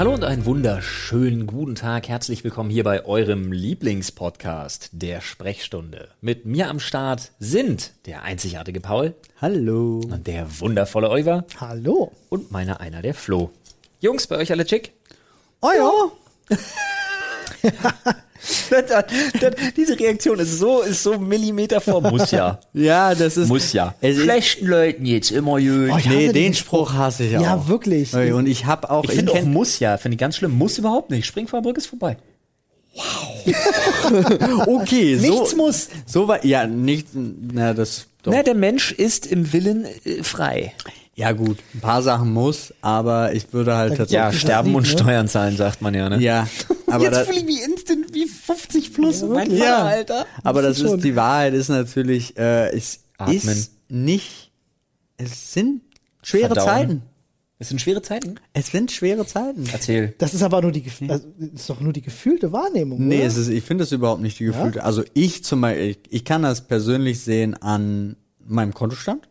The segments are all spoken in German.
Hallo und einen wunderschönen guten Tag. Herzlich willkommen hier bei eurem Lieblingspodcast, der Sprechstunde. Mit mir am Start sind der einzigartige Paul Hallo. und der wundervolle Oliver Hallo. und meiner einer der Flo. Jungs, bei euch alle chick? Oh ja. Diese Reaktion ist so, ist so Millimeter vor muss ja. Ja, das ist. Muss ja. Schlechten Leuten jetzt immer gut. Oh, Nee, den Spruch hasse ich auch. Ja, wirklich. Und ich habe auch. ich finde auch muss ja, finde ich ganz schlimm. Muss überhaupt nicht. Spring vor der Brücke ist vorbei. okay, so. Nichts muss. So weit. Ja, nicht. Na, das. Doch. Na, der Mensch ist im Willen äh, frei. Ja, gut. Ein paar Sachen muss, aber ich würde halt tatsächlich. Ja, sterben und ne? Steuern zahlen, sagt man ja, ne? Ja, aber Jetzt das, fühle ich mich instant 50 plus. mein wirklich. Vater, Ja. Alter. aber das Das ist ist die Wahrheit ist natürlich, äh, es Atmen. ist nicht. Es sind schwere Verdauen. Zeiten. Es sind schwere Zeiten. Es sind schwere Zeiten. Erzähl. Das ist aber nur die, also, das ist doch nur die gefühlte Wahrnehmung. Nee, oder? es ist, ich finde das überhaupt nicht die gefühlte. Also ich zum Beispiel, ich, ich kann das persönlich sehen an meinem Kontostand,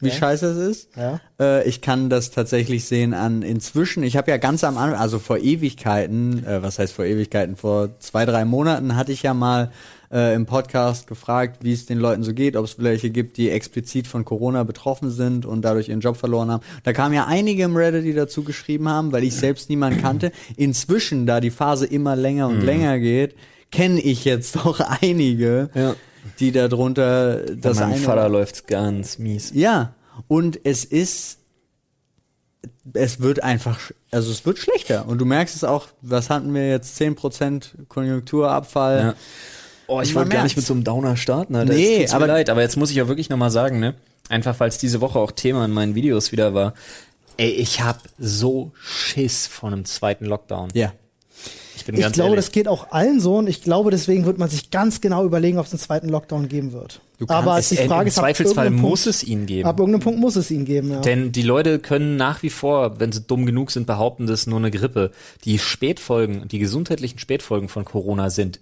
Wie scheiße es ist. Ja. Äh, ich kann das tatsächlich sehen an inzwischen. Ich habe ja ganz am Anfang, also vor Ewigkeiten, äh, was heißt vor Ewigkeiten, vor zwei, drei Monaten hatte ich ja mal äh, im Podcast gefragt, wie es den Leuten so geht, ob es welche gibt, die explizit von Corona betroffen sind und dadurch ihren Job verloren haben. Da kamen ja einige im Reddit, die dazu geschrieben haben, weil ich selbst niemanden kannte. Inzwischen, da die Phase immer länger und länger geht, kenne ich jetzt doch einige, Ja. Die darunter Bei das meinem eine Vater läuft's ganz mies. ja, und es ist, es wird einfach, also es wird schlechter. Und du merkst es auch, was hatten wir jetzt, 10% Konjunkturabfall. Ja. Oh, ich wollte gar nicht mit so einem Downer starten, Alter. Nee, aber- leid, aber jetzt muss ich auch wirklich nochmal sagen, ne? Einfach weil es diese Woche auch Thema in meinen Videos wieder war. Ey, ich hab so Schiss vor einem zweiten Lockdown. Ja. Ich bin ich ganz glaube, ehrlich. das geht auch allen so und ich glaube, deswegen wird man sich ganz genau überlegen, ob es einen zweiten Lockdown geben wird. Aber es, die äh, Frage Im ist, Zweifelsfall muss Punkt, es ihn geben. ab irgendeinem Punkt muss es ihn geben. Ja. Denn die Leute können nach wie vor, wenn sie dumm genug sind, behaupten, das ist nur eine Grippe. Die Spätfolgen, die gesundheitlichen Spätfolgen von Corona sind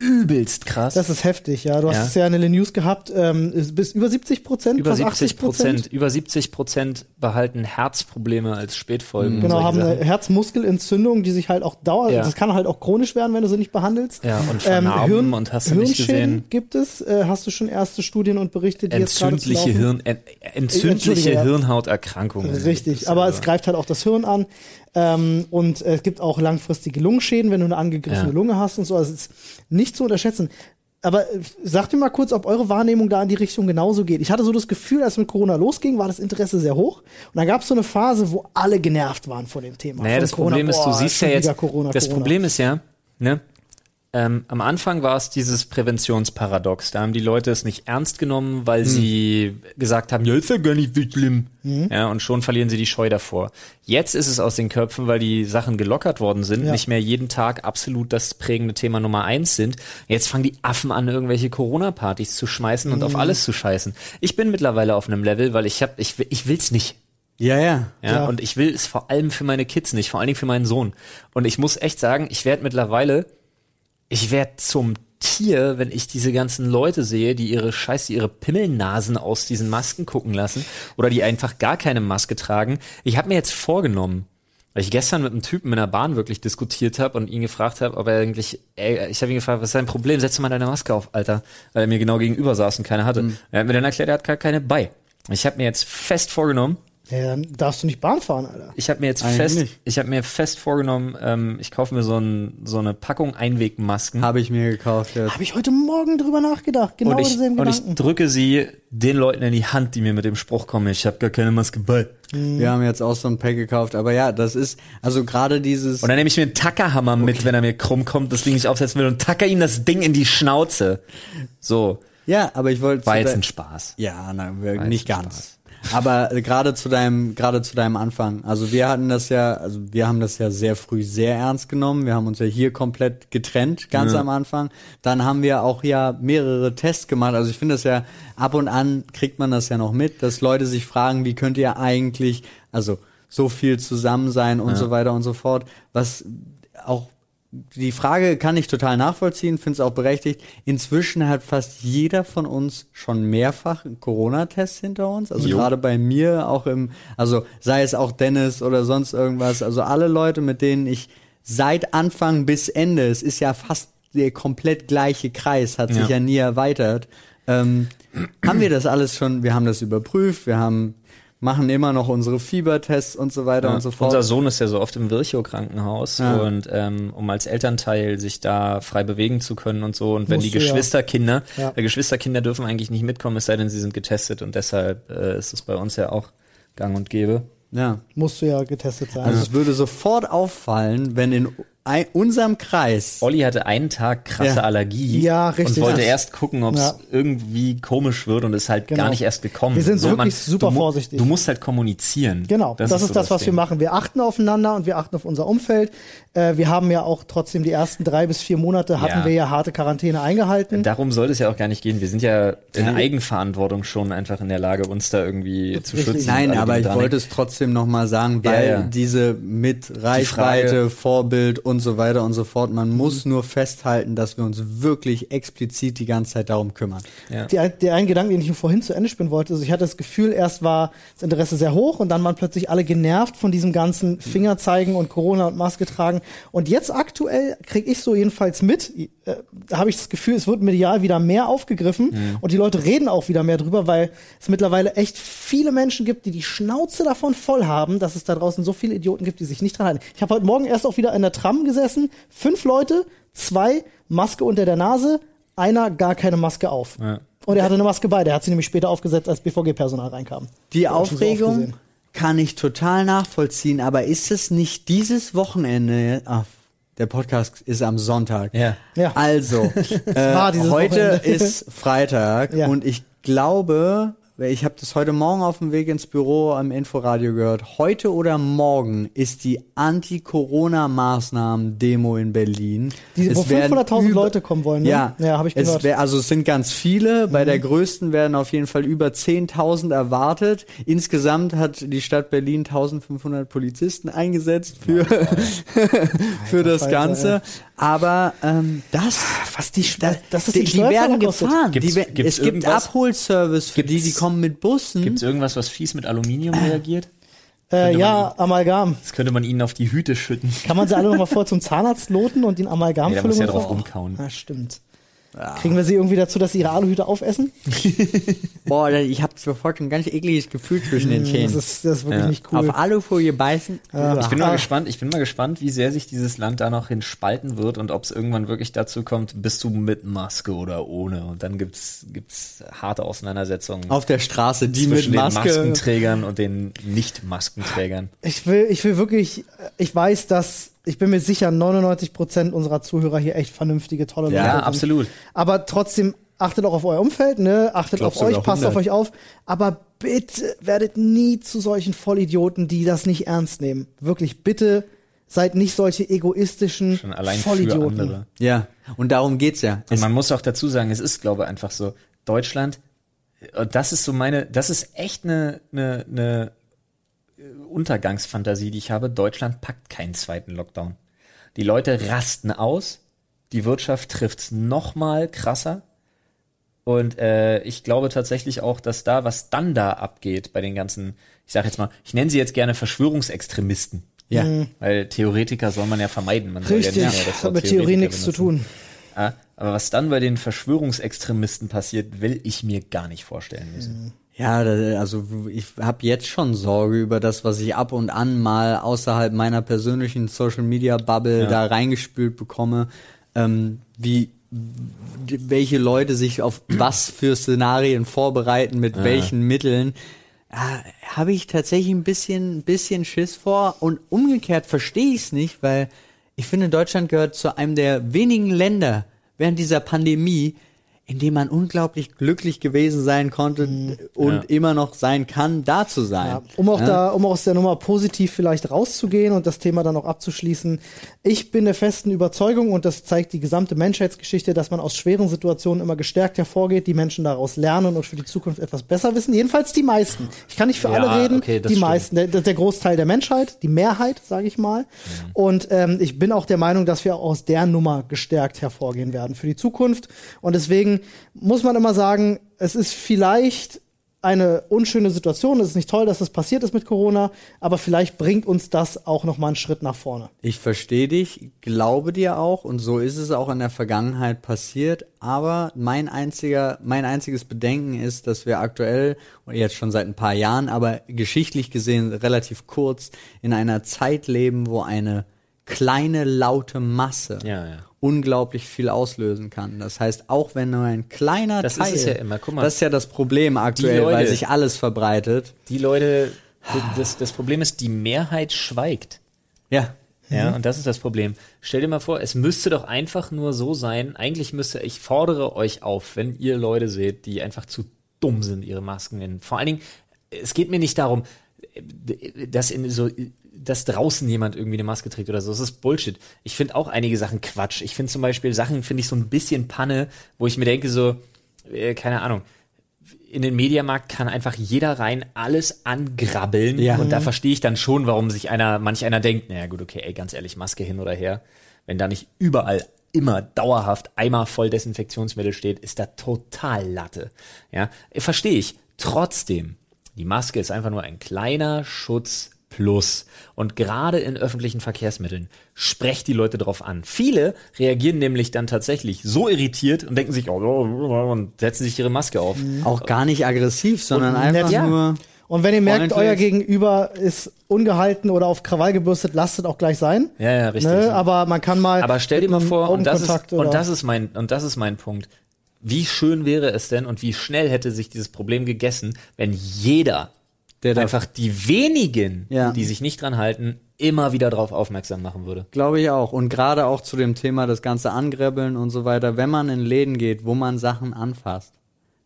übelst krass. Das ist heftig, ja. Du hast Ja. es ja in den News gehabt, ähm, bis über 70 Prozent, über fast 70 80 Prozent, über 70 Prozent behalten Herzprobleme als Spätfolgen. und Genau, haben eine Sachen. Herzmuskelentzündung, die sich halt auch dauert. Ja. Das kann halt auch chronisch werden, wenn du sie nicht behandelst. Ja, und vernarben und hast du nicht gesehen. gibt es. Äh, hast du schon erste Studien und Berichte, die jetzt entzündliche gerade zu Hirn, en, entzündliche. Hirnhauterkrankungen. Richtig, aber es greift halt auch das Hirn an. Ähm, und es gibt auch langfristige Lungenschäden, wenn du eine angegriffene Ja. Lunge hast und so. Also es ist nicht zu unterschätzen. Aber äh, sagt mir mal kurz, ob eure Wahrnehmung da in die Richtung genauso geht. Ich hatte so das Gefühl, als mit Corona losging, war das Interesse sehr hoch. Und dann gab es so eine Phase, wo alle genervt waren von dem Thema. Naja, das Corona. Problem ist, du Boah, siehst ja jetzt, Corona, das Corona. Problem ist ja, ne, ähm, am Anfang war es dieses Präventionsparadox. Da haben die Leute es nicht ernst genommen, weil Hm. sie gesagt haben, ja, ist ja gar nicht so schlimm. Hm. Ja, und schon verlieren sie die Scheu davor. Jetzt ist es aus den Köpfen, weil die Sachen gelockert worden sind, Ja. nicht mehr jeden Tag absolut das prägende Thema Nummer eins sind. Jetzt fangen die Affen an, irgendwelche Corona-Partys zu schmeißen und auf Hm. alles zu scheißen. Ich bin mittlerweile auf einem Level, weil ich hab, ich, will- ich will's nicht. Ja, ja. Ja, Ja. und ich will es vor allem für meine Kids nicht, vor allen Dingen für meinen Sohn. Und ich muss echt sagen, ich werde mittlerweile, ich werde zum Tier, wenn ich diese ganzen Leute sehe, die ihre Scheiße, ihre Pimmelnasen aus diesen Masken gucken lassen oder die einfach gar keine Maske tragen. Ich habe mir jetzt vorgenommen, weil ich gestern mit einem Typen in der Bahn wirklich diskutiert habe und ihn gefragt habe, ob er eigentlich, ey, ich habe ihn gefragt, was ist dein Problem? Setz mal deine Maske auf, Alter, weil er mir genau gegenüber saß und keine hatte. Er hat mir dann erklärt, er hat gar keine bei. Ich habe mir jetzt fest vorgenommen, Ja, dann darfst du nicht Bahn fahren, Alter. ich habe mir jetzt Eigentlich fest, nicht. ich habe mir fest vorgenommen, ähm, ich kaufe mir so, ein, so eine Packung Einwegmasken Habe ich mir gekauft. Ja. Habe ich heute Morgen drüber nachgedacht. Genau und, ich, und ich Gedanken. drücke sie den Leuten in die Hand, die mir mit dem Spruch kommen, ich habe gar keine Maske bei. Wir haben jetzt auch so ein Pack gekauft. Aber ja, das ist, also gerade dieses. Und dann nehme ich mir einen Tackerhammer mit, wenn er mir krumm kommt, das Ding nicht aufsetzen will und tacker ihm das Ding in die Schnauze. So, ja, aber ich wollte. war jetzt ein Spaß. Ja, nein, nicht jetzt ganz. Aber gerade zu deinem, gerade zu deinem Anfang. Also wir hatten das ja, also wir haben das ja sehr früh sehr ernst genommen. Wir haben uns ja hier komplett getrennt, ganz am Anfang. Dann haben wir auch ja mehrere Tests gemacht. Also ich finde das ja, ab und an kriegt man das ja noch mit, dass Leute sich fragen, wie könnt ihr eigentlich, also so viel zusammen sein und so weiter und so fort. Was auch die Frage kann ich total nachvollziehen, finde es auch berechtigt. Inzwischen hat fast jeder von uns schon mehrfach einen Corona-Test hinter uns. Also gerade bei mir auch im, also sei es auch Dennis oder sonst irgendwas. Also alle Leute, mit denen ich seit Anfang bis Ende, es ist ja fast der komplett gleiche Kreis, hat sich Ja. ja nie erweitert. Ähm, haben wir das alles schon, wir haben das überprüft, wir haben, machen immer noch unsere Fiebertests und so weiter Ja, und so fort. Unser Sohn ist ja so oft im Virchow-Krankenhaus Ja. und ähm, um als Elternteil sich da frei bewegen zu können und so. Und wenn Musst die. Geschwisterkinder, Ja. äh, Geschwisterkinder dürfen eigentlich nicht mitkommen, es sei denn, sie sind getestet und deshalb äh, ist es bei uns ja auch gang und gäbe. ja. Musst du ja getestet sein. Also es würde sofort auffallen, wenn in ein, unserem Kreis Olli hatte einen Tag krasse Ja. Allergie Ja, richtig. und wollte Ja. erst gucken, ob es Ja. irgendwie komisch wird und ist halt Genau. gar nicht erst gekommen. Wir sind So, wirklich super du vorsichtig. Du musst halt kommunizieren. Genau, das, ist so das, was wir Ding. machen. Wir achten aufeinander und wir achten auf unser Umfeld. Äh, wir haben ja auch trotzdem die ersten drei bis vier Monate hatten Ja. wir ja harte Quarantäne eingehalten. Darum sollte es ja auch gar nicht gehen. Wir sind ja in Eigenverantwortung schon einfach in der Lage, uns da irgendwie zu Richtig. schützen. Nein, alle, aber die ich wollte es trotzdem noch mal sagen, weil ja. diese mit Reichweite, Frage- Vorbild und so weiter und so fort, man muss nur festhalten, dass wir uns wirklich explizit die ganze Zeit darum kümmern. Ja. Ein- der ein Gedanke, den ich vorhin zu Ende spinnen wollte, also ich hatte das Gefühl, erst war das Interesse sehr hoch und dann waren plötzlich alle genervt von diesem ganzen Fingerzeigen und Corona und Maske tragen. Und jetzt aktuell kriege ich so jedenfalls mit, äh, da habe ich das Gefühl, es wird medial wieder mehr aufgegriffen und die Leute reden auch wieder mehr drüber, weil es mittlerweile echt viele Menschen gibt, die die Schnauze davon voll haben, dass es da draußen so viele Idioten gibt, die sich nicht dran halten. Ich habe heute Morgen erst auch wieder in der Tram gesessen, fünf Leute, zwei Maske unter der Nase, einer gar keine Maske auf. Ja. Und er hatte eine Maske bei, der hat sie nämlich später aufgesetzt, als BVG-Personal reinkam. Die ich so Aufregung kann ich total nachvollziehen, aber ist es nicht dieses Wochenende, ach, der Podcast ist am Sonntag. Ja. Ja. Also, äh, heute Wochenende. ist Freitag Ja. und ich glaube, ich habe das heute Morgen auf dem Weg ins Büro am Inforadio gehört, heute oder morgen ist die Anti-Corona-Maßnahmen-Demo in Berlin. Die, wo Es werden 500.000 über- Leute kommen wollen, ne? Ja, Ja, habe ich es gehört. wär, also es sind ganz viele. Bei Mhm. der größten werden auf jeden Fall über 10.000 erwartet. Insgesamt hat die Stadt Berlin 1.500 Polizisten eingesetzt für, für das Ganze. Aber ähm, das, Was die, das, das ist die, die, werden gefahren. Gibt's- die, gibt's es gibt? Abholservice für die, die kommen mit Bussen. Gibt es irgendwas, was fies mit Aluminium reagiert? Äh, ja, Amalgam. Das könnte man ihnen auf die Hüte schütten. Kann man sie alle noch mal vor zum Zahnarzt loten und den Amalgam Nee, da muss ja drauf rumkauen. Ah, stimmt. Kriegen wir sie irgendwie dazu, dass sie ihre Aluhüte aufessen? Boah, ich habe sofort ein ganz ekliges Gefühl zwischen den Das Zähnen. ist, das ist wirklich Ja. nicht cool. Auf Alufolie beißen. Ja. Ich bin mal Ah. gespannt, ich bin mal gespannt, wie sehr sich dieses Land da noch hin spalten wird und ob es irgendwann wirklich dazu kommt, bist du mit Maske oder ohne. Und dann gibt's gibt's harte Auseinandersetzungen Auf der Straße, die mit zwischen den Maske. Maskenträgern und den Nicht-Maskenträgern. Ich will, ich will wirklich, ich weiß, dass, ich bin mir sicher, 99 Prozent unserer Zuhörer hier echt vernünftige, tolle Ja, Leute sind. absolut. Aber trotzdem, achtet auch auf euer Umfeld, ne? Achtet glaub auf euch, passt auf 100. euch auf. Aber bitte werdet nie zu solchen Vollidioten, die das nicht ernst nehmen. Wirklich, bitte seid nicht solche egoistischen Schon allein für Vollidioten. andere. Ja, und darum geht's ja. Und man muss auch dazu sagen, es ist, glaube ich, einfach so, Deutschland, und das ist so meine, das ist echt eine, eine, eine Untergangsfantasie, die ich habe. Deutschland packt keinen zweiten Lockdown. Die Leute rasten aus, die Wirtschaft trifft's noch mal krasser. Und äh, ich glaube tatsächlich auch, dass da, was dann da abgeht bei den ganzen, ich sage jetzt mal, ich nenne sie jetzt gerne Verschwörungsextremisten. Ja. Weil Theoretiker soll man ja vermeiden. Man soll Richtig, ja nicht mehr das hat mit Theorie Theoretiker nichts zu tun. Ja, aber was dann bei den Verschwörungsextremisten passiert, will ich mir gar nicht vorstellen müssen. Ja, also ich habe jetzt schon Sorge über das, was ich ab und an mal außerhalb meiner persönlichen Social Media Bubble Ja. da reingespült bekomme, ähm, wie welche Leute sich auf was für Szenarien vorbereiten, mit welchen Mitteln. Ja, habe ich tatsächlich ein bisschen, ein bisschen Schiss vor und umgekehrt verstehe ich es nicht, weil ich finde, Deutschland gehört zu einem der wenigen Länder während dieser Pandemie, in dem man unglaublich glücklich gewesen sein konnte und Ja. immer noch sein kann, da zu sein. Ja, um auch Ja? da, um aus der Nummer positiv vielleicht rauszugehen und das Thema dann auch abzuschließen. Ich bin der festen Überzeugung und das zeigt die gesamte Menschheitsgeschichte, dass man aus schweren Situationen immer gestärkt hervorgeht, die Menschen daraus lernen und für die Zukunft etwas besser wissen. Jedenfalls die meisten. Ich kann nicht für Ja, alle reden, okay, das die stimmt. meisten. Der, der Großteil der Menschheit, die Mehrheit, sage ich mal. Und ähm, ich bin auch der Meinung, dass wir aus der Nummer gestärkt hervorgehen werden für die Zukunft. Und deswegen muss man immer sagen, es ist vielleicht eine unschöne Situation. Es ist nicht toll, dass das passiert ist mit Corona, aber vielleicht bringt uns das auch noch mal einen Schritt nach vorne. Ich verstehe dich, glaube dir auch und so ist es auch in der Vergangenheit passiert. Aber mein einziger, mein einziges Bedenken ist, dass wir aktuell und jetzt schon seit ein paar Jahren, aber geschichtlich gesehen relativ kurz in einer Zeit leben, wo eine kleine laute Masse Ja, ja. Unglaublich viel auslösen kann. Das heißt, auch wenn nur ein kleiner Das ist Teil, es ja immer, guck mal. das ist ja das Problem aktuell, Leute- weil sich alles verbreitet. Die Leute, das, das Problem ist, die Mehrheit schweigt. Ja, Ja, und das ist das Problem. Stell dir mal vor, es müsste doch einfach nur so sein, eigentlich müsste, ich fordere euch auf, wenn ihr Leute seht, die einfach zu dumm sind, ihre Masken in. Vor allen Dingen, es geht mir nicht darum, dass in so, dass draußen jemand irgendwie eine Maske trägt oder so. Das ist Bullshit. Ich finde auch einige Sachen Quatsch. Ich finde zum Beispiel Sachen, finde ich so ein bisschen Panne, wo ich mir denke so, äh, keine Ahnung, in den Mediamarkt kann einfach jeder rein alles angrabbeln. Ja. Und da verstehe ich dann schon, warum sich einer, manch einer denkt, naja gut, okay, ey, ganz ehrlich, Maske hin oder her. Wenn da nicht überall immer dauerhaft Eimer voll Desinfektionsmittel steht, ist da total Latte. Ja, verstehe ich. Trotzdem, die Maske ist einfach nur ein kleiner Schutz plus. Und gerade in öffentlichen Verkehrsmitteln sprecht die Leute drauf an. Viele reagieren nämlich dann tatsächlich so irritiert und denken sich, oh, oh, oh, und setzen sich ihre Maske auf. auch gar nicht aggressiv, sondern Und einfach nett. Ja. nur Und wenn ihr merkt, Freundlich. euer Gegenüber ist ungehalten oder auf Krawall gebürstet, lasst es auch gleich sein. Ja, ja, richtig. Ne? Aber man kann mal. Aber stell dir mal vor, und das, ist, und das ist mein, und das ist mein Punkt. Wie schön wäre es denn und wie schnell hätte sich dieses Problem gegessen, wenn jeder, Der da- einfach die wenigen, Ja. die sich nicht dran halten, immer wieder darauf aufmerksam machen würde. Glaube ich auch. Und gerade auch zu dem Thema das ganze Angräbbeln und so weiter, wenn man in Läden geht, wo man Sachen anfasst,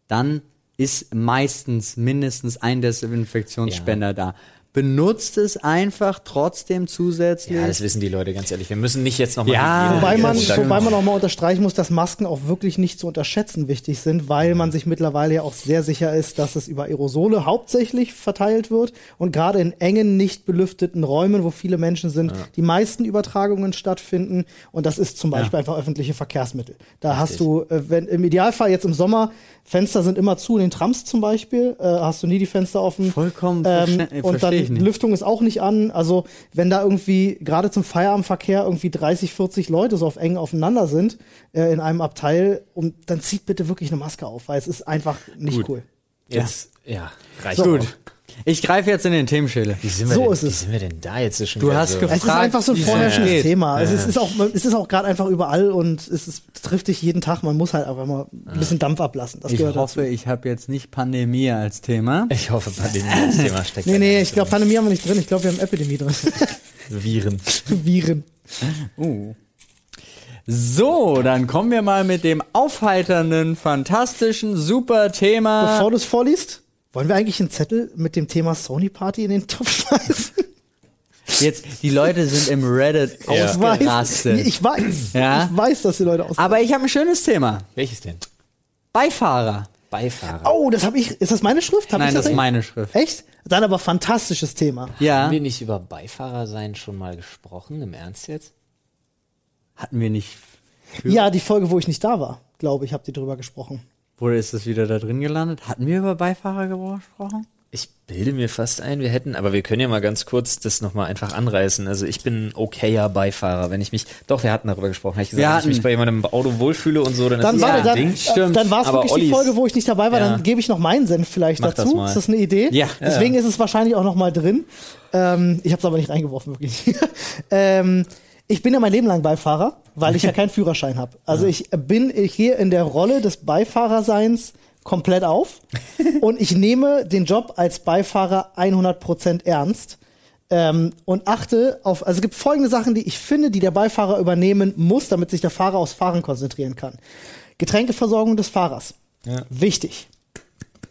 dann ist meistens mindestens ein Desinfektionsspender da. Benutzt es einfach trotzdem zusätzlich. Ja, das wissen die Leute ganz ehrlich. Wir müssen nicht jetzt nochmal. Ja, Wobei man, wobei man auch mal unterstreichen muss, dass Masken auch wirklich nicht zu unterschätzen wichtig sind, weil man sich mittlerweile ja auch sehr sicher ist, dass es über Aerosole hauptsächlich verteilt wird und gerade in engen, nicht belüfteten Räumen, wo viele Menschen sind, die meisten Übertragungen stattfinden und das ist zum Beispiel einfach öffentliche Verkehrsmittel. Da hast du, äh, wenn im Idealfall jetzt im Sommer, Fenster sind immer zu, in den Trams zum Beispiel, äh, hast du nie die Fenster offen. Vollkommen ähm, verste- und dann ich nicht. Lüftung ist auch nicht an. Also wenn da irgendwie gerade zum Feierabendverkehr irgendwie 30, 40 Leute so auf eng aufeinander sind äh, in einem Abteil, und dann zieht bitte wirklich eine Maske auf, weil es ist einfach nicht Gut. cool. Jetzt, ja, reicht So. auch. Gut. Ich greife jetzt in den Themenschädel. Wie sind wir So denn, ist Wie es. sind wir denn da jetzt schon Du hast so? gefragt, Es ist einfach so ein vorherrschendes geht. Thema. Es, ist, ist auch, es ist auch gerade einfach überall und es, ist, es trifft dich jeden Tag. Man muss halt einfach mal ein bisschen Dampf ablassen. Das Ich hoffe, ich habe jetzt nicht Pandemie als Thema. Ich hoffe, Pandemie als Thema steckt. dazu. Nee, nee, ich glaube. Pandemie haben wir nicht drin. Ich glaube, wir haben Epidemie drin. Viren. Viren. Uh. So, dann kommen wir mal mit dem aufheiternden, fantastischen, super Thema. Bevor du es vorliest, wollen wir eigentlich einen Zettel mit dem Thema Sony Party in den Topf schmeißen? Jetzt, die Leute sind im Reddit Ich weiß, ausgerastet. ich weiß, Ja. ich weiß, dass die Leute aus. Aber ich habe ein schönes Thema. Welches denn? Beifahrer. Beifahrer. Oh, das habe ich. Ist das meine Schrift? Hab Nein, ich das ist meine Schrift. Echt? Dann aber fantastisches Thema. Ja, Haben wir nicht über Beifahrer sein schon mal gesprochen? Im Ernst jetzt? hatten wir nicht. Für, Ja, die Folge, wo ich nicht da war, glaube ich, habt ihr drüber gesprochen. Oder ist das wieder da drin gelandet? Hatten wir über Beifahrer gesprochen? Ich bilde mir fast ein, wir hätten, aber wir können ja mal ganz kurz das nochmal einfach anreißen. Also ich bin ein okayer Beifahrer, wenn ich mich, doch, wir hatten darüber gesprochen, ich gesagt, Wir wenn ich mich bei jemandem im Auto wohlfühle und so, dann, Dann ist war das der, ein dann, Ding. stimmt. dann war es Aber wirklich die Ollis- Folge, wo ich nicht dabei war. Ja. Dann gebe ich noch meinen Senf vielleicht Mach das dazu. mal. Ist das eine Idee? Ja. Deswegen ist es wahrscheinlich auch noch mal drin. Ähm, ich habe es aber nicht reingeworfen, wirklich. ähm, ich bin ja mein Leben lang Beifahrer, weil ich ja keinen Führerschein habe. Also ich bin hier in der Rolle des Beifahrerseins komplett auf und ich nehme den Job als Beifahrer 100% ernst ähm, und achte auf, also es gibt folgende Sachen, die ich finde, die der Beifahrer übernehmen muss, damit sich der Fahrer aufs Fahren konzentrieren kann. Getränkeversorgung des Fahrers. Ja. Wichtig.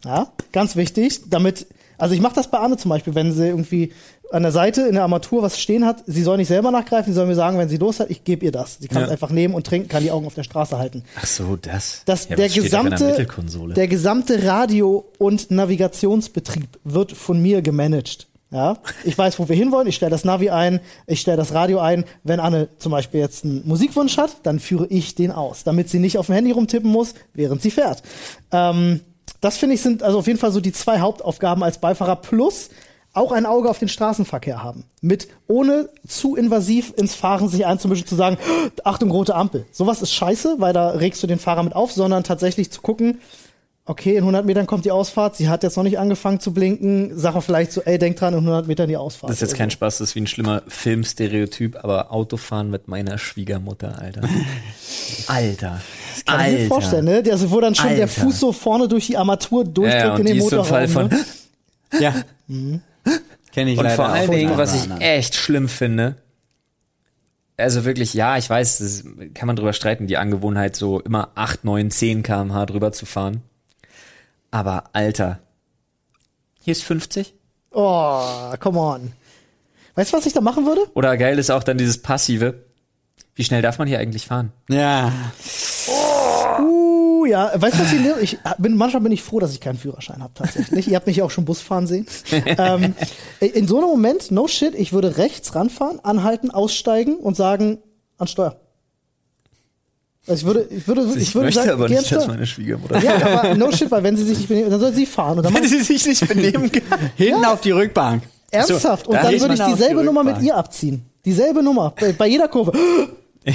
Ja, ganz wichtig, damit, also ich mache das bei Anne zum Beispiel, wenn sie irgendwie an der Seite in der Armatur was stehen hat, sie soll nicht selber nachgreifen, sie soll mir sagen, wenn sie Durst hat, ich gebe ihr das. Sie kann es Ja. einfach nehmen und trinken, kann die Augen auf der Straße halten. Ach so, das. Das, Ja, der, gesamte, Mittelkonsole? der gesamte Radio- und Navigationsbetrieb wird von mir gemanagt. Ja, ich weiß, wo wir hinwollen. Ich stelle das Navi ein, ich stelle das Radio ein. Wenn Anne zum Beispiel jetzt einen Musikwunsch hat, dann führe ich den aus, damit sie nicht auf dem Handy rumtippen muss, während sie fährt. Ähm, das finde ich sind also auf jeden Fall so die zwei Hauptaufgaben als Beifahrer plus auch ein Auge auf den Straßenverkehr haben. Mit ohne zu invasiv ins Fahren sich einzumischen, zu sagen, Achtung, rote Ampel. Sowas ist scheiße, weil da regst du den Fahrer mit auf, sondern tatsächlich zu gucken, okay, in 100 Metern kommt die Ausfahrt, sie hat jetzt noch nicht angefangen zu blinken, sag mal vielleicht so, ey, denk dran, in 100 Metern die Ausfahrt. Das ist jetzt kein Spaß, das ist wie ein schlimmer Filmstereotyp, aber Autofahren mit meiner Schwiegermutter, Alter. Alter. Kann Alter. ich mir vorstellen, ne? Der, also, wo dann schon der Alter. Fuß so vorne durch die Armatur durchdrückt Ja, ja, in und den die ist so ein Motorraum. Fall von. ne? Ja. Kenne ich Und leider vor allen auch Dingen, was ich echt schlimm finde, also wirklich, ja, ich weiß, das kann man drüber streiten, die Angewohnheit, so immer 8, 9, 10 kmh drüber zu fahren. Aber Alter, hier ist 50. Oh, come on. Weißt du, was ich da machen würde? Oder geil ist auch dann dieses Passive. Wie schnell darf man hier eigentlich fahren? Ja. Uh, ja, weißt du, was ich, ich bin, manchmal bin ich froh, dass ich keinen Führerschein habe, tatsächlich. Ihr habt mich ja auch schon Bus fahren sehen. ähm, in so einem Moment, no shit, ich würde rechts ranfahren, anhalten, aussteigen und sagen, an Steuer. Also ich würde, ich würde, ich, würde sagen, geh an Steuer. Schwiegermutter. Ja, aber no shit, weil wenn sie sich nicht benehmen, dann soll sie fahren. Und dann Wenn ich sie sich nicht benehmen kann. Hinten auf die Rückbank. ernsthaft. Und da dann würde ich auf die dieselbe Nummer mit ihr abziehen. Dieselbe Nummer. Bei, bei jeder Kurve.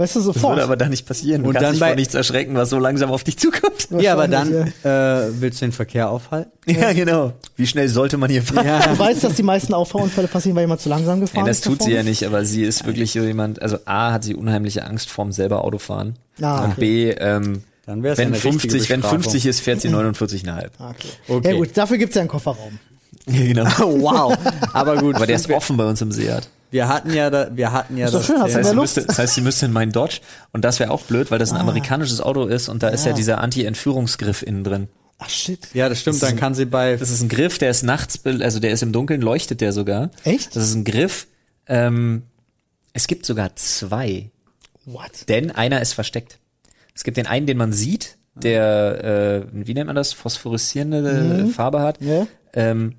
Weißt du, Das sofort. würde aber da nicht passieren. Du Und kannst dann dich vor nichts erschrecken, was so langsam auf dich zukommt. Ja, aber dann Wahrscheinlich, äh, willst du den Verkehr aufhalten? Ja, genau. Wie schnell sollte man hier fahren? Ja. Du weißt, dass die meisten Auffahrunfälle passieren, weil jemand zu langsam gefahren Nein, das ist. da tut sie ja nicht, aber sie ist wirklich so jemand, also A, hat sie unheimliche Angst vorm selber Autofahren. Ah, und okay. B, ähm, Dann wär's wenn eine richtige 50, wenn Bestrafung. 50 ist, fährt sie 49,5. Ah, Okay. Okay. Ja gut, dafür gibt's ja einen Kofferraum. genau. wow. Aber gut. Aber der ist offen bei uns im Seat. Wir hatten ja, da, wir hatten ja Ist doch das. schön, Das heißt, müsste, das heißt, sie müsste in meinen Dodge und das wäre auch blöd, weil das ein Ah. amerikanisches Auto ist und da ist ja dieser Anti-Entführungsgriff innen drin. Ach shit. ja, das stimmt. Dann kann sie bei. Das ist ein Griff, der ist nachts, also der ist im Dunkeln, leuchtet der sogar. Echt? Das ist ein Griff. Ähm, es gibt sogar zwei, What? denn einer ist versteckt. Es gibt den einen, den man sieht, der, äh, wie nennt man das, phosphoreszierende Farbe hat. Ja. Ähm,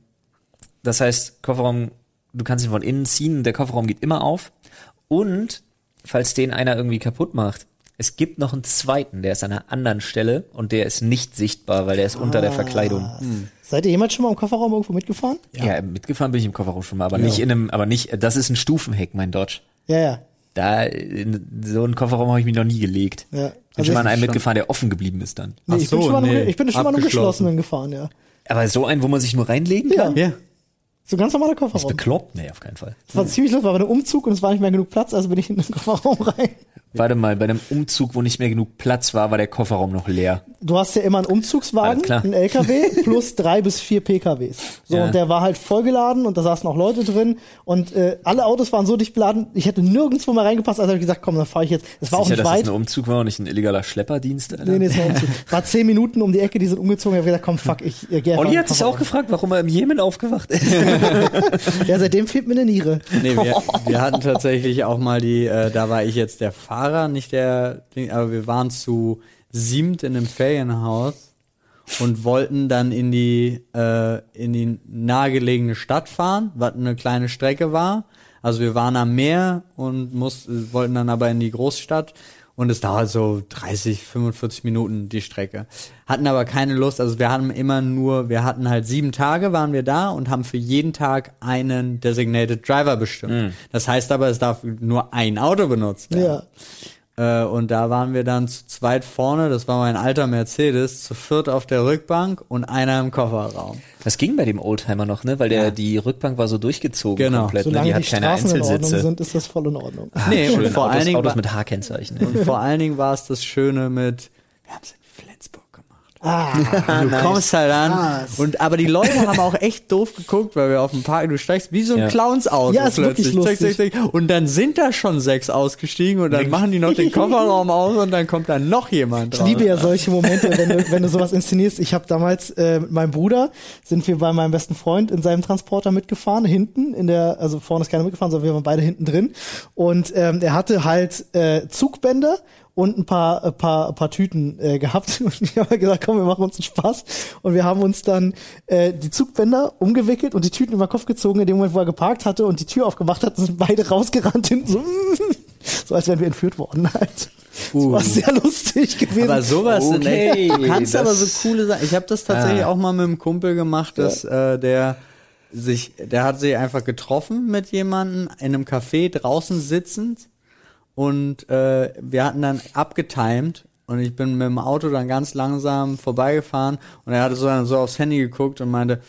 das heißt, Kofferraum, du kannst ihn von innen ziehen, der Kofferraum geht immer auf. Und falls den einer irgendwie kaputt macht, es gibt noch einen zweiten, der ist an einer anderen Stelle und der ist nicht sichtbar, weil der ist unter der Verkleidung. Seid ihr jemals schon mal im Kofferraum irgendwo mitgefahren? Ja. mitgefahren bin ich im Kofferraum schon mal, aber nicht in einem, aber nicht, das ist ein Stufenheck, mein Dodge. Ja, ja. Da, in so einen Kofferraum habe ich mich noch nie gelegt. Ja. Bin Also schon mal ich- an einem schon- mitgefahren, der offen geblieben ist dann. Nee, Ach ich, bin so, schon mal nee. nee. ich bin schon mal im Abgeschlossen. geschlossenen gefahren, ja. Aber so einen, wo man sich nur reinlegen kann? Ja. So ein ganz normaler Ist Kofferraum. bekloppt? Nee, auf keinen Fall. Das war ziemlich lustig, war aber ein Umzug und es war nicht mehr genug Platz, also bin ich in den Kofferraum rein. Warte mal, bei einem Umzug, wo nicht mehr genug Platz war, war der Kofferraum noch leer. Du hast ja immer einen Umzugswagen, einen LKW plus drei bis vier PKWs. So, Ja. und der war halt vollgeladen und da saßen auch Leute drin und äh, alle Autos waren so dicht beladen, ich hätte nirgendwo mehr reingepasst, also habe ich gesagt, komm, dann fahre ich jetzt. Es war auch Sicher, nicht dass weit. das ein Umzug war und nicht ein illegaler Schlepperdienst? Alter? Nee, nee, es war, Umzug. war zehn Minuten um die Ecke, die sind umgezogen. Ich habe gesagt, komm, fuck, ich äh, gehe Olli hat sich auch gefragt, warum er im Jemen aufgewacht ist. Ja, seitdem fehlt mir eine Niere. Nee, wir, wir hatten tatsächlich auch mal die, äh, da war ich jetzt der Fahrer, nicht der, aber wir waren zu siebt in einem Ferienhaus und wollten dann in die, äh, in die nahegelegene Stadt fahren, was eine kleine Strecke war. Also wir waren am Meer und mussten, wollten dann aber in die Großstadt und es dauert so 30, 45 Minuten die Strecke. Hatten aber keine Lust, also wir hatten immer nur, wir hatten halt sieben Tage waren wir da und haben für jeden Tag einen Designated Driver bestimmt. Das heißt aber, es darf nur ein Auto benutzt werden. Ja. Äh, und da waren wir dann zu zweit vorne, das war mein alter Mercedes, zu viert auf der Rückbank und einer im Kofferraum. Das ging bei dem Oldtimer noch, ne? Weil der, Ja. die Rückbank war so durchgezogen Genau. komplett. Ne? Solange Die die, hat keine Straßen in Ordnung Einzelsitze. sind, ist das voll in Ordnung. nee, Schön, und vor Autos, allen Dingen Autos war, mit H-Kennzeichen. Ne? und vor allen Dingen war es das Schöne mit, wir haben es in Flensburg. Ah, du kommst halt an. Und, aber die Leute haben auch echt doof geguckt, weil wir auf dem Park, du steigst wie so ein Ja. Clownsauto Ja, ist wirklich plötzlich. Zack, lustig. zack, zack. Und dann sind da schon sechs ausgestiegen und dann machen die noch den Kofferraum aus und dann kommt da noch jemand Ich drauf. liebe ja solche Momente, wenn du, wenn du sowas inszenierst. Ich habe damals äh, mit meinem Bruder, sind wir bei meinem besten Freund in seinem Transporter mitgefahren, hinten in der, also vorne ist keiner mitgefahren, sondern wir waren beide hinten drin. Und ähm, er hatte halt äh, Zugbänder und ein paar, ein paar, ein paar Tüten äh, gehabt. Und ich habe gesagt, komm, wir machen uns einen Spaß. Und wir haben uns dann äh, die Zugbänder umgewickelt und die Tüten über den Kopf gezogen, in dem Moment, wo er geparkt hatte und die Tür aufgemacht hat, sind beide rausgerannt hinten so, so als wären wir entführt worden halt. Das war sehr lustig gewesen. Aber sowas Okay, echt, du kannst das- aber so coole Sachen. Ich habe das tatsächlich Ah. auch mal mit einem Kumpel gemacht, dass äh, der sich, der hat sich einfach getroffen mit jemandem in einem Café draußen sitzend und äh, wir hatten dann abgetimed und ich bin mit dem Auto dann ganz langsam vorbeigefahren und er hatte so, dann so aufs Handy geguckt und meinte,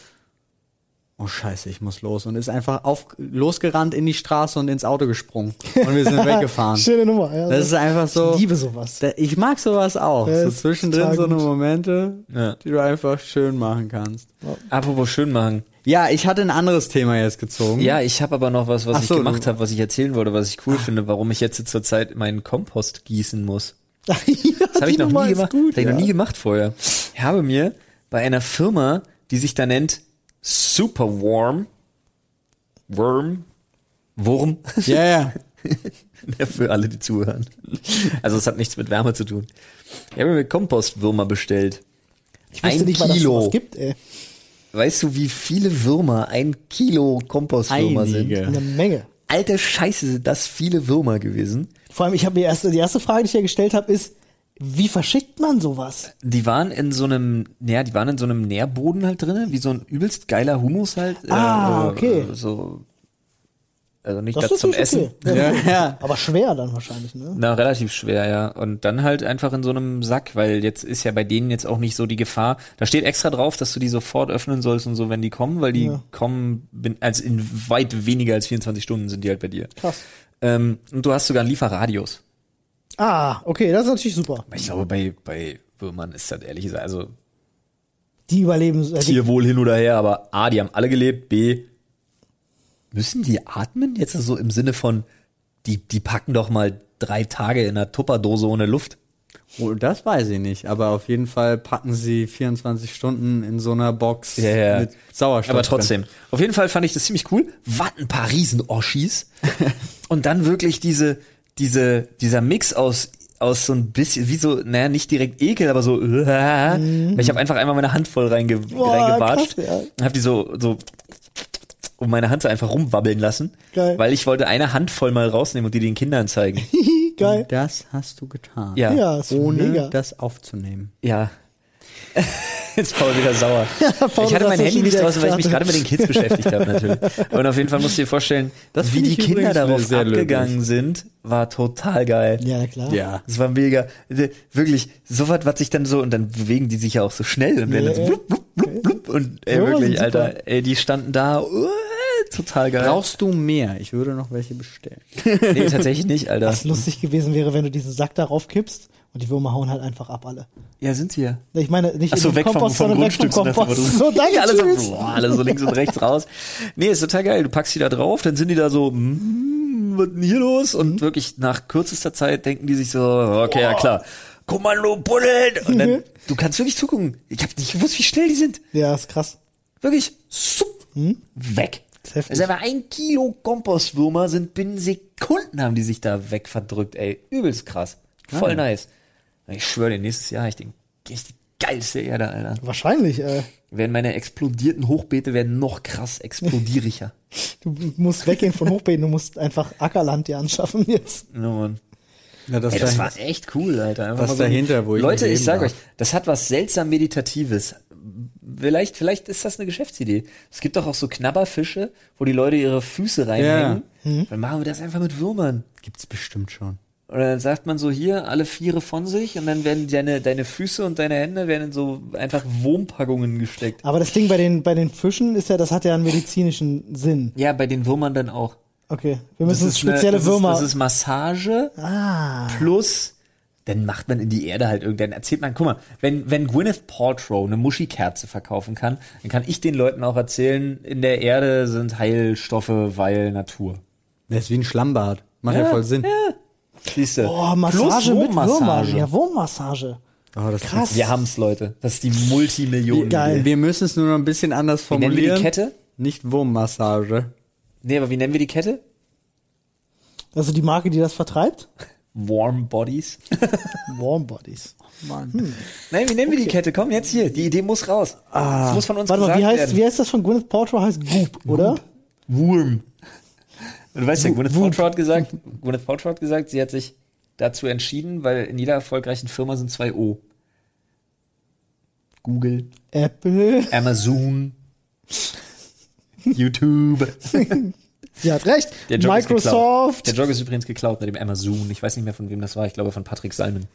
oh scheiße, ich muss los und ist einfach auf, losgerannt in die Straße und ins Auto gesprungen und wir sind weggefahren. Schöne Nummer. Ja, Das ist einfach so. Ich liebe sowas. Da- Ich mag sowas auch. Ja, so zwischendrin so eine. Momente, Ja. die du einfach schön machen kannst. Apropos schön machen. Ja, ich hatte ein anderes Thema jetzt gezogen. Ja, ich habe aber noch was, was Ach ich so, gemacht habe, was ich erzählen wollte, was ich cool finde, warum ich jetzt zur Zeit meinen Kompost gießen muss. ja, Das habe ich noch nie gemacht. Gut, das hab ich ja. noch nie gemacht vorher. Ich habe mir bei einer Firma, die sich da nennt Superworm, Worm, Wurm, Ja, ja. für alle, die zuhören. Also es hat nichts mit Wärme zu tun. Ich habe mir Kompostwürmer bestellt. Ich wusste ein nicht mal, dass es Kilo. gibt, ey. Weißt du, wie viele Würmer ein Kilo Kompostwürmer sind? Eine Menge. Alter Scheiße, sind das viele Würmer gewesen. Vor allem, ich habe mir erst, die erste Frage, die ich ja gestellt habe, ist, wie verschickt man sowas? Die waren in so einem, ja, die waren in so einem Nährboden halt drinne, wie so ein übelst geiler Humus halt. Ah, okay. Äh, so, also nicht Das das, zum Essen. okay. Ja, ja. Aber schwer dann wahrscheinlich, ne? Na, relativ schwer, ja. Und dann halt einfach in so einem Sack, weil jetzt ist ja bei denen jetzt auch nicht so die Gefahr. Da steht extra drauf, dass du die sofort öffnen sollst und so, wenn die kommen, weil die Ja. kommen, also in weit weniger als 24 Stunden sind die halt bei dir. Krass. Ähm, und du hast sogar einen Lieferradius. Ah, okay, das ist natürlich super. Ich glaube, bei, bei Würmern ist das ehrlich gesagt, also Die überleben. Äh, Tierwohl hin oder her, aber A, die haben alle gelebt, B, müssen die atmen? Jetzt so im Sinne von, die, die packen doch mal drei Tage in einer Tupperdose ohne Luft. Oh, das weiß ich nicht, aber auf jeden Fall packen sie 24 Stunden in so einer Box Ja, ja. mit Sauerstoff. Aber drin. trotzdem. Auf jeden Fall fand ich das ziemlich cool. Was ein paar Riesen-Oschis. Und dann wirklich diese, diese, dieser Mix aus, aus so ein bisschen, wie so, naja, nicht direkt Ekel, aber so, äh, weil ich habe einfach einmal meine Hand voll reinge Boah, reingewatscht. krass, ja. Und hab die so, so um meine Hand so einfach rumwabbeln lassen. Geil. Weil ich wollte eine Handvoll mal rausnehmen und die den Kindern zeigen. Geil. Das hast du getan. Ja. Ja, ist Ohne mega. das aufzunehmen. Ja. Jetzt Paul wieder sauer. Paul ich hatte mein Handy nicht draußen, weil ich mich gerade mit den Kids beschäftigt habe natürlich. Und auf jeden Fall musst du dir vorstellen, Das wie die Kinder darauf sehr löblich. abgegangen sind, war total geil. Ja, klar. Ja. Das war mega. Wirklich, so was, was sich dann so, und dann bewegen die sich ja auch so schnell und werden dann so Ja. blub, blub, blub, blub, und ey, Ja, wirklich. Alter, ey, die standen da, uh, total geil. Brauchst du mehr? Ich würde noch welche bestellen. Nee, tatsächlich nicht, Alter. Was lustig gewesen wäre, wenn du diesen Sack darauf kippst und die Würmer hauen halt einfach ab alle. Ja, sind sie ja. Ich meine, nicht Ach so, weg vom, Kompost, vom sondern weg vom Grundstück. so nach dem Kompost. So, danke, alle, so, boah, alle so links und rechts raus. Nee, ist total geil. Du packst die da drauf, dann sind die da so, mm, was denn hier los? Und wirklich nach kürzester Zeit denken die sich so, okay, ja klar. Kommando buddeln! Und dann, du kannst wirklich zugucken. Ich habe nicht gewusst, wie schnell die sind. Ja, ist krass. Wirklich, sup, weg. Ist heftig. Also einfach ein Kilo Kompostwürmer sind binnen Sekunden haben die sich da wegverdrückt, ey. Übelst krass. Voll nice. Ich schwöre dir, nächstes Jahr ich den, ich die geilste Erde, Alter. Wahrscheinlich, äh, Werden meine explodierten Hochbeete werden noch krass explodieriger. du musst weggehen von Hochbeeten, du musst einfach Ackerland dir anschaffen jetzt. Ja, Mann. Ja, das, Ey, das da- war echt cool, Alter. Einfach Was mal so dahinter, wo ich Leute, ich leben sag darf. euch, das hat was seltsam Meditatives. Vielleicht, vielleicht ist das eine Geschäftsidee. Es gibt doch auch so Knabberfische, wo die Leute ihre Füße reinhängen. Dann machen wir das einfach mit Würmern. gibt's bestimmt schon. Oder dann sagt man so hier alle Viere von sich und dann werden deine, deine Füße und deine Hände werden in so einfach Wurmpackungen gesteckt. Aber das Ding bei den, bei den Fischen ist ja, das hat ja einen medizinischen Sinn. Ja, bei den Würmern dann auch. Okay, wir müssen Das ist eine- spezielle das Würmer. Ist, das ist Massage ah, plus dann macht man in die Erde halt irgendwann, erzählt man, guck mal, wenn, wenn Gwyneth Paltrow eine Muschikerze verkaufen kann, dann kann ich den Leuten auch erzählen, in der Erde sind Heilstoffe, weil Natur. Das ist wie ein Schlammbad. Macht ja, voll Sinn. Siehst du? Oh, Massage mit Würmern. Ja, Wurmmassage. Oh, das Krass. Wir haben's, Leute. Das ist die Multimillionen. Geil. Wir müssen es nur noch ein bisschen anders Wie nennen wir formulieren. die Kette? Nicht Wurmmassage. Nee, aber wie nennen wir die Kette? Also die Marke, die das vertreibt? Warm Bodies. Warm Bodies. Mann. Nein, wie nennen wir die Kette? Komm, jetzt hier. Die Idee muss raus. das muss von uns Warte mal, gesagt wie heißt, werden. wie heißt das von Gwyneth Paltrow? Heißt Goop, oder? Wurm. Du weißt ja, Gwyneth Paltrow hat gesagt, Gwyneth Paltrow hat gesagt, sie hat sich dazu entschieden, weil in jeder erfolgreichen Firma sind zwei O. Google, Apple. Amazon, YouTube. Sie hat recht. Der Joke. Microsoft. Der Jog ist übrigens geklaut mit dem Amazon. Ich weiß nicht mehr von wem das war. Ich glaube von Patrick Salmen.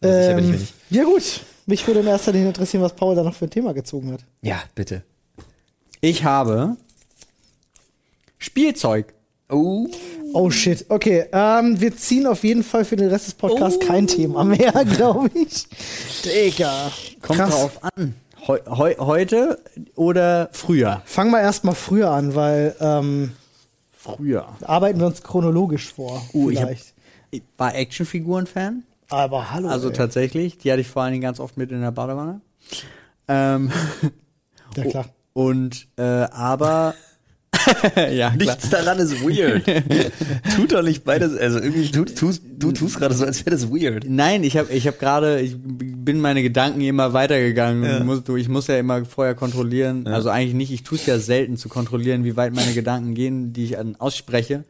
Aber sicher bin ich mir Ähm, nicht. ja gut. Mich würde in erster Linie interessieren, was Paul da noch für ein Thema gezogen hat. Ja, bitte. Ich habe Spielzeug. Oh. Oh shit. Okay, ähm, wir ziehen auf jeden Fall für den Rest des Podcasts kein Thema mehr, glaube ich. Digga. Kommt Krass. drauf an. Heu, heu, heute oder früher? Fangen wir erstmal früher an, weil ähm, Früher. arbeiten wir uns chronologisch vor. Uh, ich hab-. Ich war Actionfiguren-Fan. Aber hallo. Also ey. tatsächlich. Die hatte ich vor allen Dingen ganz oft mit in der Badewanne. Ähm, Ja klar. und äh, aber ja. Nichts daran ist weird. Tut doch nicht beides. Also irgendwie, du tust, du tust gerade so, als wäre das weird. Nein, ich habe ich hab gerade, ich bin meine Gedanken immer weitergegangen. Ja. Muss, du, ich muss ja immer vorher kontrollieren, also eigentlich nicht, ich tue es ja selten zu kontrollieren, wie weit meine Gedanken gehen, die ich dann ausspreche,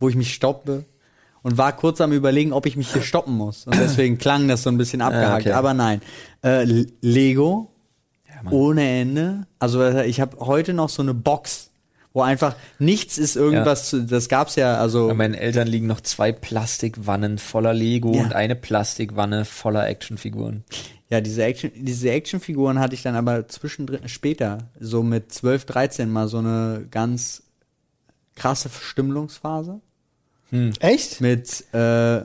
wo ich mich stoppe und war kurz am überlegen, ob ich mich hier stoppen muss. Und deswegen klang das so ein bisschen abgehakt. okay. Aber nein. Äh, Lego Mann. ohne Ende. Also äh, ich habe heute noch so eine Box, wo einfach nichts ist irgendwas, zu, das gab's ja, also Bei meinen Eltern liegen noch zwei Plastikwannen voller Lego Ja. und eine Plastikwanne voller Actionfiguren. Ja, diese Action, diese Actionfiguren hatte ich dann aber zwischendrin später, so mit 12, 13 mal so eine ganz krasse Verstümmelungsphase Echt? mit äh,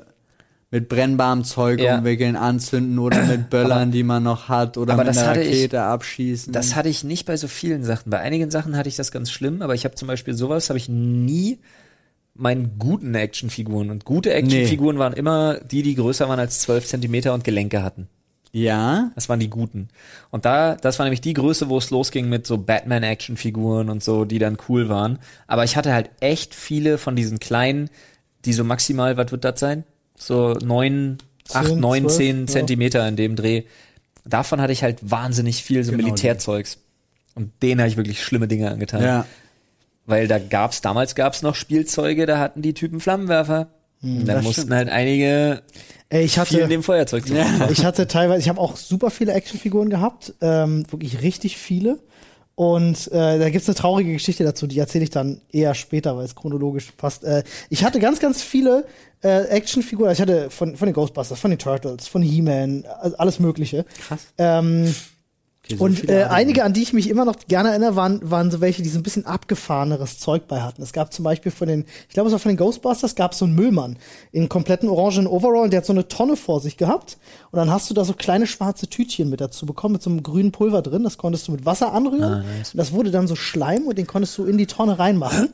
mit brennbarem Zeug Ja. umwickeln, anzünden oder mit Böllern, die man noch hat oder aber mit einer hatte ich- Rakete abschießen. Das hatte ich nicht bei so vielen Sachen. Bei einigen Sachen hatte ich das ganz schlimm, aber ich habe zum Beispiel sowas, habe ich nie meinen guten Actionfiguren. Und gute Actionfiguren waren immer die, die größer waren als 12 Zentimeter und Gelenke hatten. ja, Das waren die guten. Und da, das war nämlich die Größe, wo es losging mit so Batman-Actionfiguren und so, die dann cool waren. Aber ich hatte halt echt viele von diesen kleinen, die so maximal, was wird das sein? So neun, acht, neun, zehn. Zentimeter in dem Dreh. Davon hatte ich halt wahnsinnig viel, so Genau. Militärzeugs. Und denen habe ich wirklich schlimme Dinge angetan. ja. Weil da gab's, damals gab's noch Spielzeuge, da hatten die Typen Flammenwerfer. Und dann mussten stimmt. halt einige Ey, ich viel hatte, dem Feuerzeug zu Ja. ich hatte teilweise, ich habe auch super viele Actionfiguren gehabt, ähm, wirklich richtig viele. Und äh, da gibt's eine traurige Geschichte dazu, die erzähle ich dann eher später, weil es chronologisch passt. Äh, ich hatte ganz, ganz viele äh, Actionfiguren. Ich hatte von, von den Ghostbusters, von den Turtles, von He-Man, also alles Mögliche. Krass. Ähm, Okay, so und äh, einige, an die ich mich immer noch gerne erinnere, waren, waren so welche, die so ein bisschen abgefahreneres Zeug bei hatten. Es gab zum Beispiel von den, ich glaube, es war von den Ghostbusters, gab es so einen Müllmann in kompletten orangen Overall und der hat so eine Tonne vor sich gehabt. Und dann hast du da so kleine schwarze Tütchen mit dazu bekommen, mit so einem grünen Pulver drin. Das konntest du mit Wasser anrühren. Und das wurde dann so Schleim und den konntest du in die Tonne reinmachen.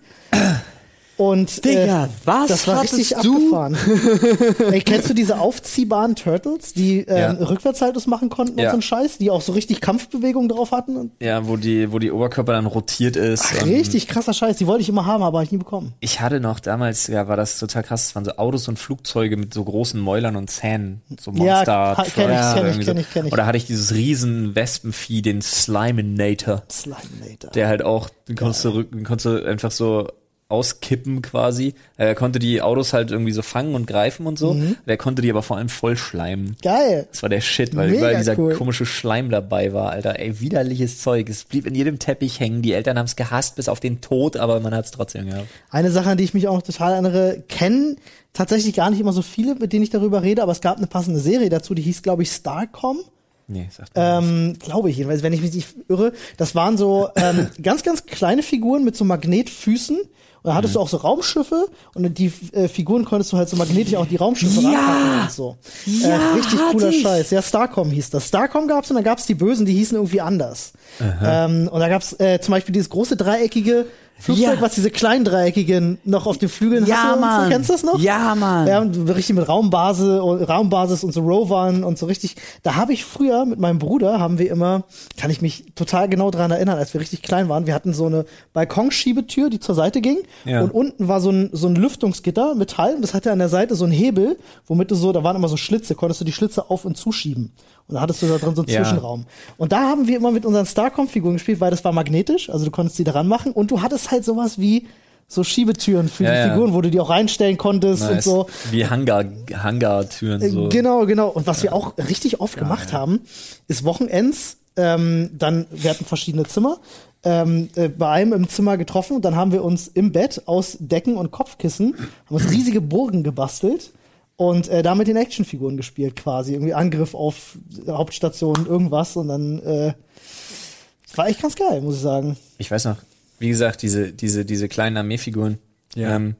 Und Digga, äh, was das war richtig du? abgefahren. Ey, kennst du diese aufziehbaren Turtles, die äh, Ja. Rückwärtshaltus machen konnten und Ja. so ein Scheiß, die auch so richtig Kampfbewegungen drauf hatten? Und Ja, wo die, wo die Oberkörper dann rotiert ist. und richtig krasser Scheiß, die wollte ich immer haben, aber hab ich nie bekommen. Ich hatte noch damals, ja, war das total krass. Das waren so Autos und Flugzeuge mit so großen Mäulern und Zähnen. So Ja, Monster. ha- kenn ich, kenn oder ich, kenn ich, kenn ich. Oder hatte ich dieses riesen Wespenvieh, den Sliminator. Sliminator. Der halt auch, den konntest du, rück- den konntest du einfach so auskippen quasi. Er konnte die Autos halt irgendwie so fangen und greifen und so. Mhm. Der konnte die aber vor allem voll schleimen. Geil. Das war der Shit, weil Mega überall dieser cool. komische Schleim dabei war, Alter. Ey, widerliches Zeug. Es blieb in jedem Teppich hängen. Die Eltern haben es gehasst bis auf den Tod, aber man hat es trotzdem gehabt. Eine Sache, an die ich mich auch noch total erinnere, kennen tatsächlich gar nicht immer so viele, mit denen ich darüber rede, aber es gab eine passende Serie dazu, die hieß, glaube ich, Starcom. Nee, sagt. Ähm, Glaube ich jedenfalls, wenn ich mich nicht irre. Das waren so ähm, ganz, ganz kleine Figuren mit so Magnetfüßen. Und da Mhm. hattest du auch so Raumschiffe und die äh, Figuren konntest du halt so magnetisch auch die Raumschiffe Ja! und so. Ja, äh, richtig cooler ich. Scheiß. Ja, Starcom hieß das. Starcom gab's und dann gab's die Bösen, die hießen irgendwie anders. Ähm, und da gab's äh, zum Beispiel dieses große dreieckige Flugzeug, Ja. was diese kleinen dreieckigen noch auf den Flügeln Ja, hatte. und Mann. So. Kennst du das noch? Ja, Mann. Ja, und richtig mit Raumbasis und Raumbasis und so Rovern und so richtig. Da habe ich früher mit meinem Bruder haben wir immer, kann ich mich total genau dran erinnern, als wir richtig klein waren. Wir hatten so eine Balkonschiebetür, die zur Seite ging Ja. und unten war so ein so ein Lüftungsgitter Metall und das hatte an der Seite so einen Hebel, womit du so, da waren immer so Schlitze, konntest du die Schlitze auf und zuschieben. Und da hattest du da drin so einen Ja. Zwischenraum. Und da haben wir immer mit unseren Starcom-Figuren gespielt, weil das war magnetisch, also du konntest die daran machen und du hattest halt sowas wie so Schiebetüren für Ja, die ja. Figuren, wo du die auch reinstellen konntest und Nice. so. Wie Hangar, Hangartüren so. Genau, genau. Und was wir auch richtig oft gemacht haben, ist Wochenends, ähm, dann, wir hatten verschiedene Zimmer, ähm, äh, bei einem im Zimmer getroffen und dann haben wir uns im Bett aus Decken und Kopfkissen, haben uns riesige Burgen gebastelt und äh, da mit den Actionfiguren gespielt quasi. Irgendwie Angriff auf Hauptstation, irgendwas und dann, äh, war echt ganz geil, muss ich sagen. Ich weiß noch, wie gesagt, diese, diese, diese kleinen Armeefiguren. Ja. Ähm,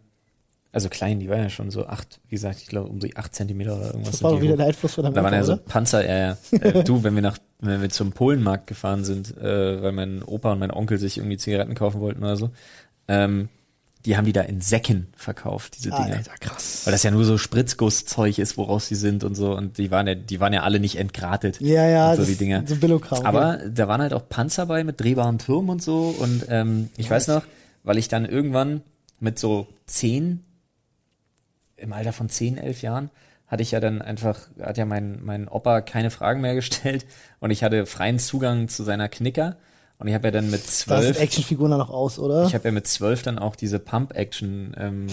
also klein, die waren ja schon so acht, wie gesagt, ich glaube um die acht Zentimeter oder irgendwas. Das war doch wieder hoch. der Einfluss von der Da waren ja so? Panzer, ja, ja. Äh, du, wenn wir nach, wenn wir zum Polenmarkt gefahren sind, äh, weil mein Opa und mein Onkel sich irgendwie Zigaretten kaufen wollten oder so, ähm, die haben die da in Säcken verkauft, diese Dinger. Alter, krass. Weil das ja nur so Spritzgusszeug ist, woraus die sind und so. Und die waren ja, die waren ja alle nicht entgratet. Ja, ja, so das die Dinger. so Billokram. Aber da waren halt auch Panzer bei mit drehbaren Türmen und so. Und ähm, ich weiß noch, weil ich dann irgendwann mit so zehn, im Alter von zehn, elf Jahren, hatte ich ja dann einfach, hat ja mein, mein Opa keine Fragen mehr gestellt und ich hatte freien Zugang zu seiner Knicker. Und ich habe ja dann mit zwölf, Actionfiguren dann noch aus, oder? ich habe ja mit zwölf dann auch diese Pump-Action ähm,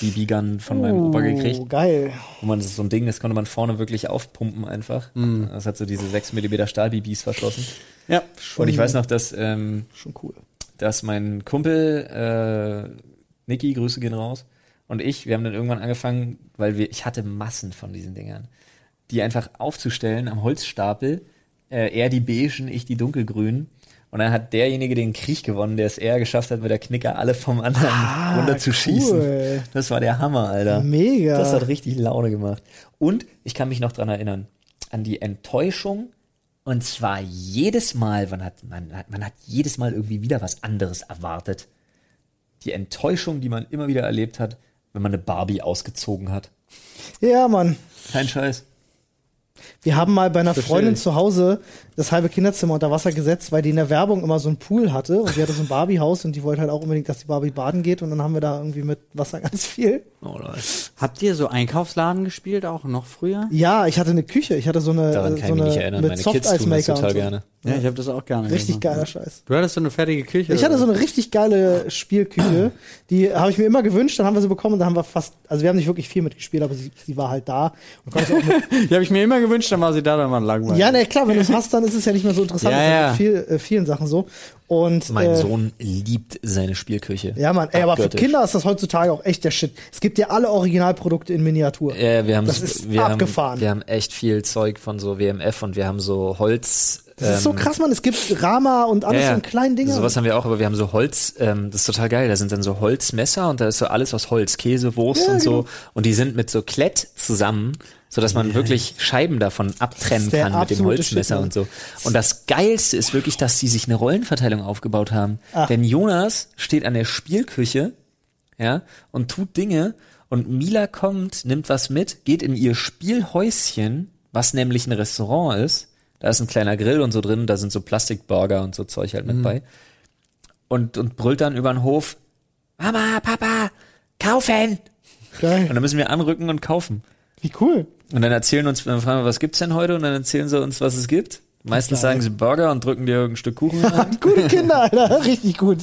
BB-Gun von meinem Opa gekriegt. Oh, geil. Wo man das ist so ein Ding, das konnte man vorne wirklich aufpumpen einfach. Das hat so diese 6 mm Stahl-BBs verschlossen. Ja. Und ich weiß noch, dass, ähm, Schon cool. dass mein Kumpel, äh, Niki, Grüße gehen raus, und ich, wir haben dann irgendwann angefangen, weil wir, ich hatte Massen von diesen Dingern, die einfach aufzustellen am Holzstapel, äh, er die beigen, ich die dunkelgrünen. Und dann hat derjenige den Krieg gewonnen, der es eher geschafft hat, mit der Knicker alle vom anderen runterzuschießen. cool. Das war der Hammer, Alter. Mega. Das hat richtig Laune gemacht. Und ich kann mich noch dran erinnern, an die Enttäuschung. Und zwar jedes Mal, man hat, man hat, man hat jedes Mal irgendwie wieder was anderes erwartet. Die Enttäuschung, die man immer wieder erlebt hat, wenn man eine Barbie ausgezogen hat. Ja, Mann. Kein Scheiß. Wir haben mal bei einer Versteh Freundin ich. zu Hause das halbe Kinderzimmer unter Wasser gesetzt, weil die in der Werbung immer so einen Pool hatte und die hatte so ein Barbie-Haus und die wollte halt auch unbedingt, dass die Barbie baden geht und dann haben wir da irgendwie mit Wasser ganz viel. Oh. Habt ihr so Einkaufsladen gespielt, auch noch früher? Ja, ich hatte eine Küche, ich hatte so eine, Daran so kann ich mich nicht erinnern. mit Meine Kids tun das total und so. gerne. Ja, ich habe das auch gerne Richtig gemacht. geiler Scheiß. Du hattest so eine fertige Küche. Ich hatte so eine richtig geile Spielküche, die habe ich mir immer gewünscht, dann haben wir sie bekommen und da haben wir fast, also wir haben nicht wirklich viel mitgespielt, aber sie, sie war halt da. Und konnte auch mit, Die habe ich mir immer gewünscht, dann war sie da, dann war langweilig. ja, ne, klar, wenn du es hast, dann ist es ja nicht mehr so interessant. Ja, das ist ja. mit viel, äh, vielen Sachen so. Und Mein äh, Sohn liebt seine Spielküche. Ja, Mann, ey, aber für. Kinder ist das heutzutage auch echt der Shit. Es gibt ja alle Originalprodukte in Miniatur. Ja, wir haben Das ist wir abgefahren. Haben, wir haben echt viel Zeug von so WMF und wir haben so Holz. Das ist so ähm, krass, Mann. Es gibt Rama und alles so in kleinen Dingen. Sowas haben wir auch, aber wir haben so Holz, ähm, das ist total geil. Da sind dann so Holzmesser und da ist so alles aus Holz, Käse, Wurst Ja, und so. genau. Und die sind mit so Klett zusammen, so dass man wirklich Scheiben davon abtrennen kann mit dem Holzmesser und so. Und das Geilste ist wirklich, dass die sich eine Rollenverteilung aufgebaut haben. Ach. Denn Jonas steht an der Spielküche, ja, und tut Dinge und Mila kommt, nimmt was mit, geht in ihr Spielhäuschen, was nämlich ein Restaurant ist. Da ist ein kleiner Grill und so drin, da sind so Plastikburger und so Zeug halt mit bei. Und, und brüllt dann über den Hof, Mama, Papa, kaufen! Und Geil. dann müssen wir anrücken und kaufen. Wie cool. Und dann erzählen uns, dann fragen wir, was gibt's denn heute? Und dann erzählen sie uns, was es gibt. Meistens Geil. sagen sie Burger und drücken dir irgendein Stück Kuchen rein. Gute Kinder, Alter. Richtig gut.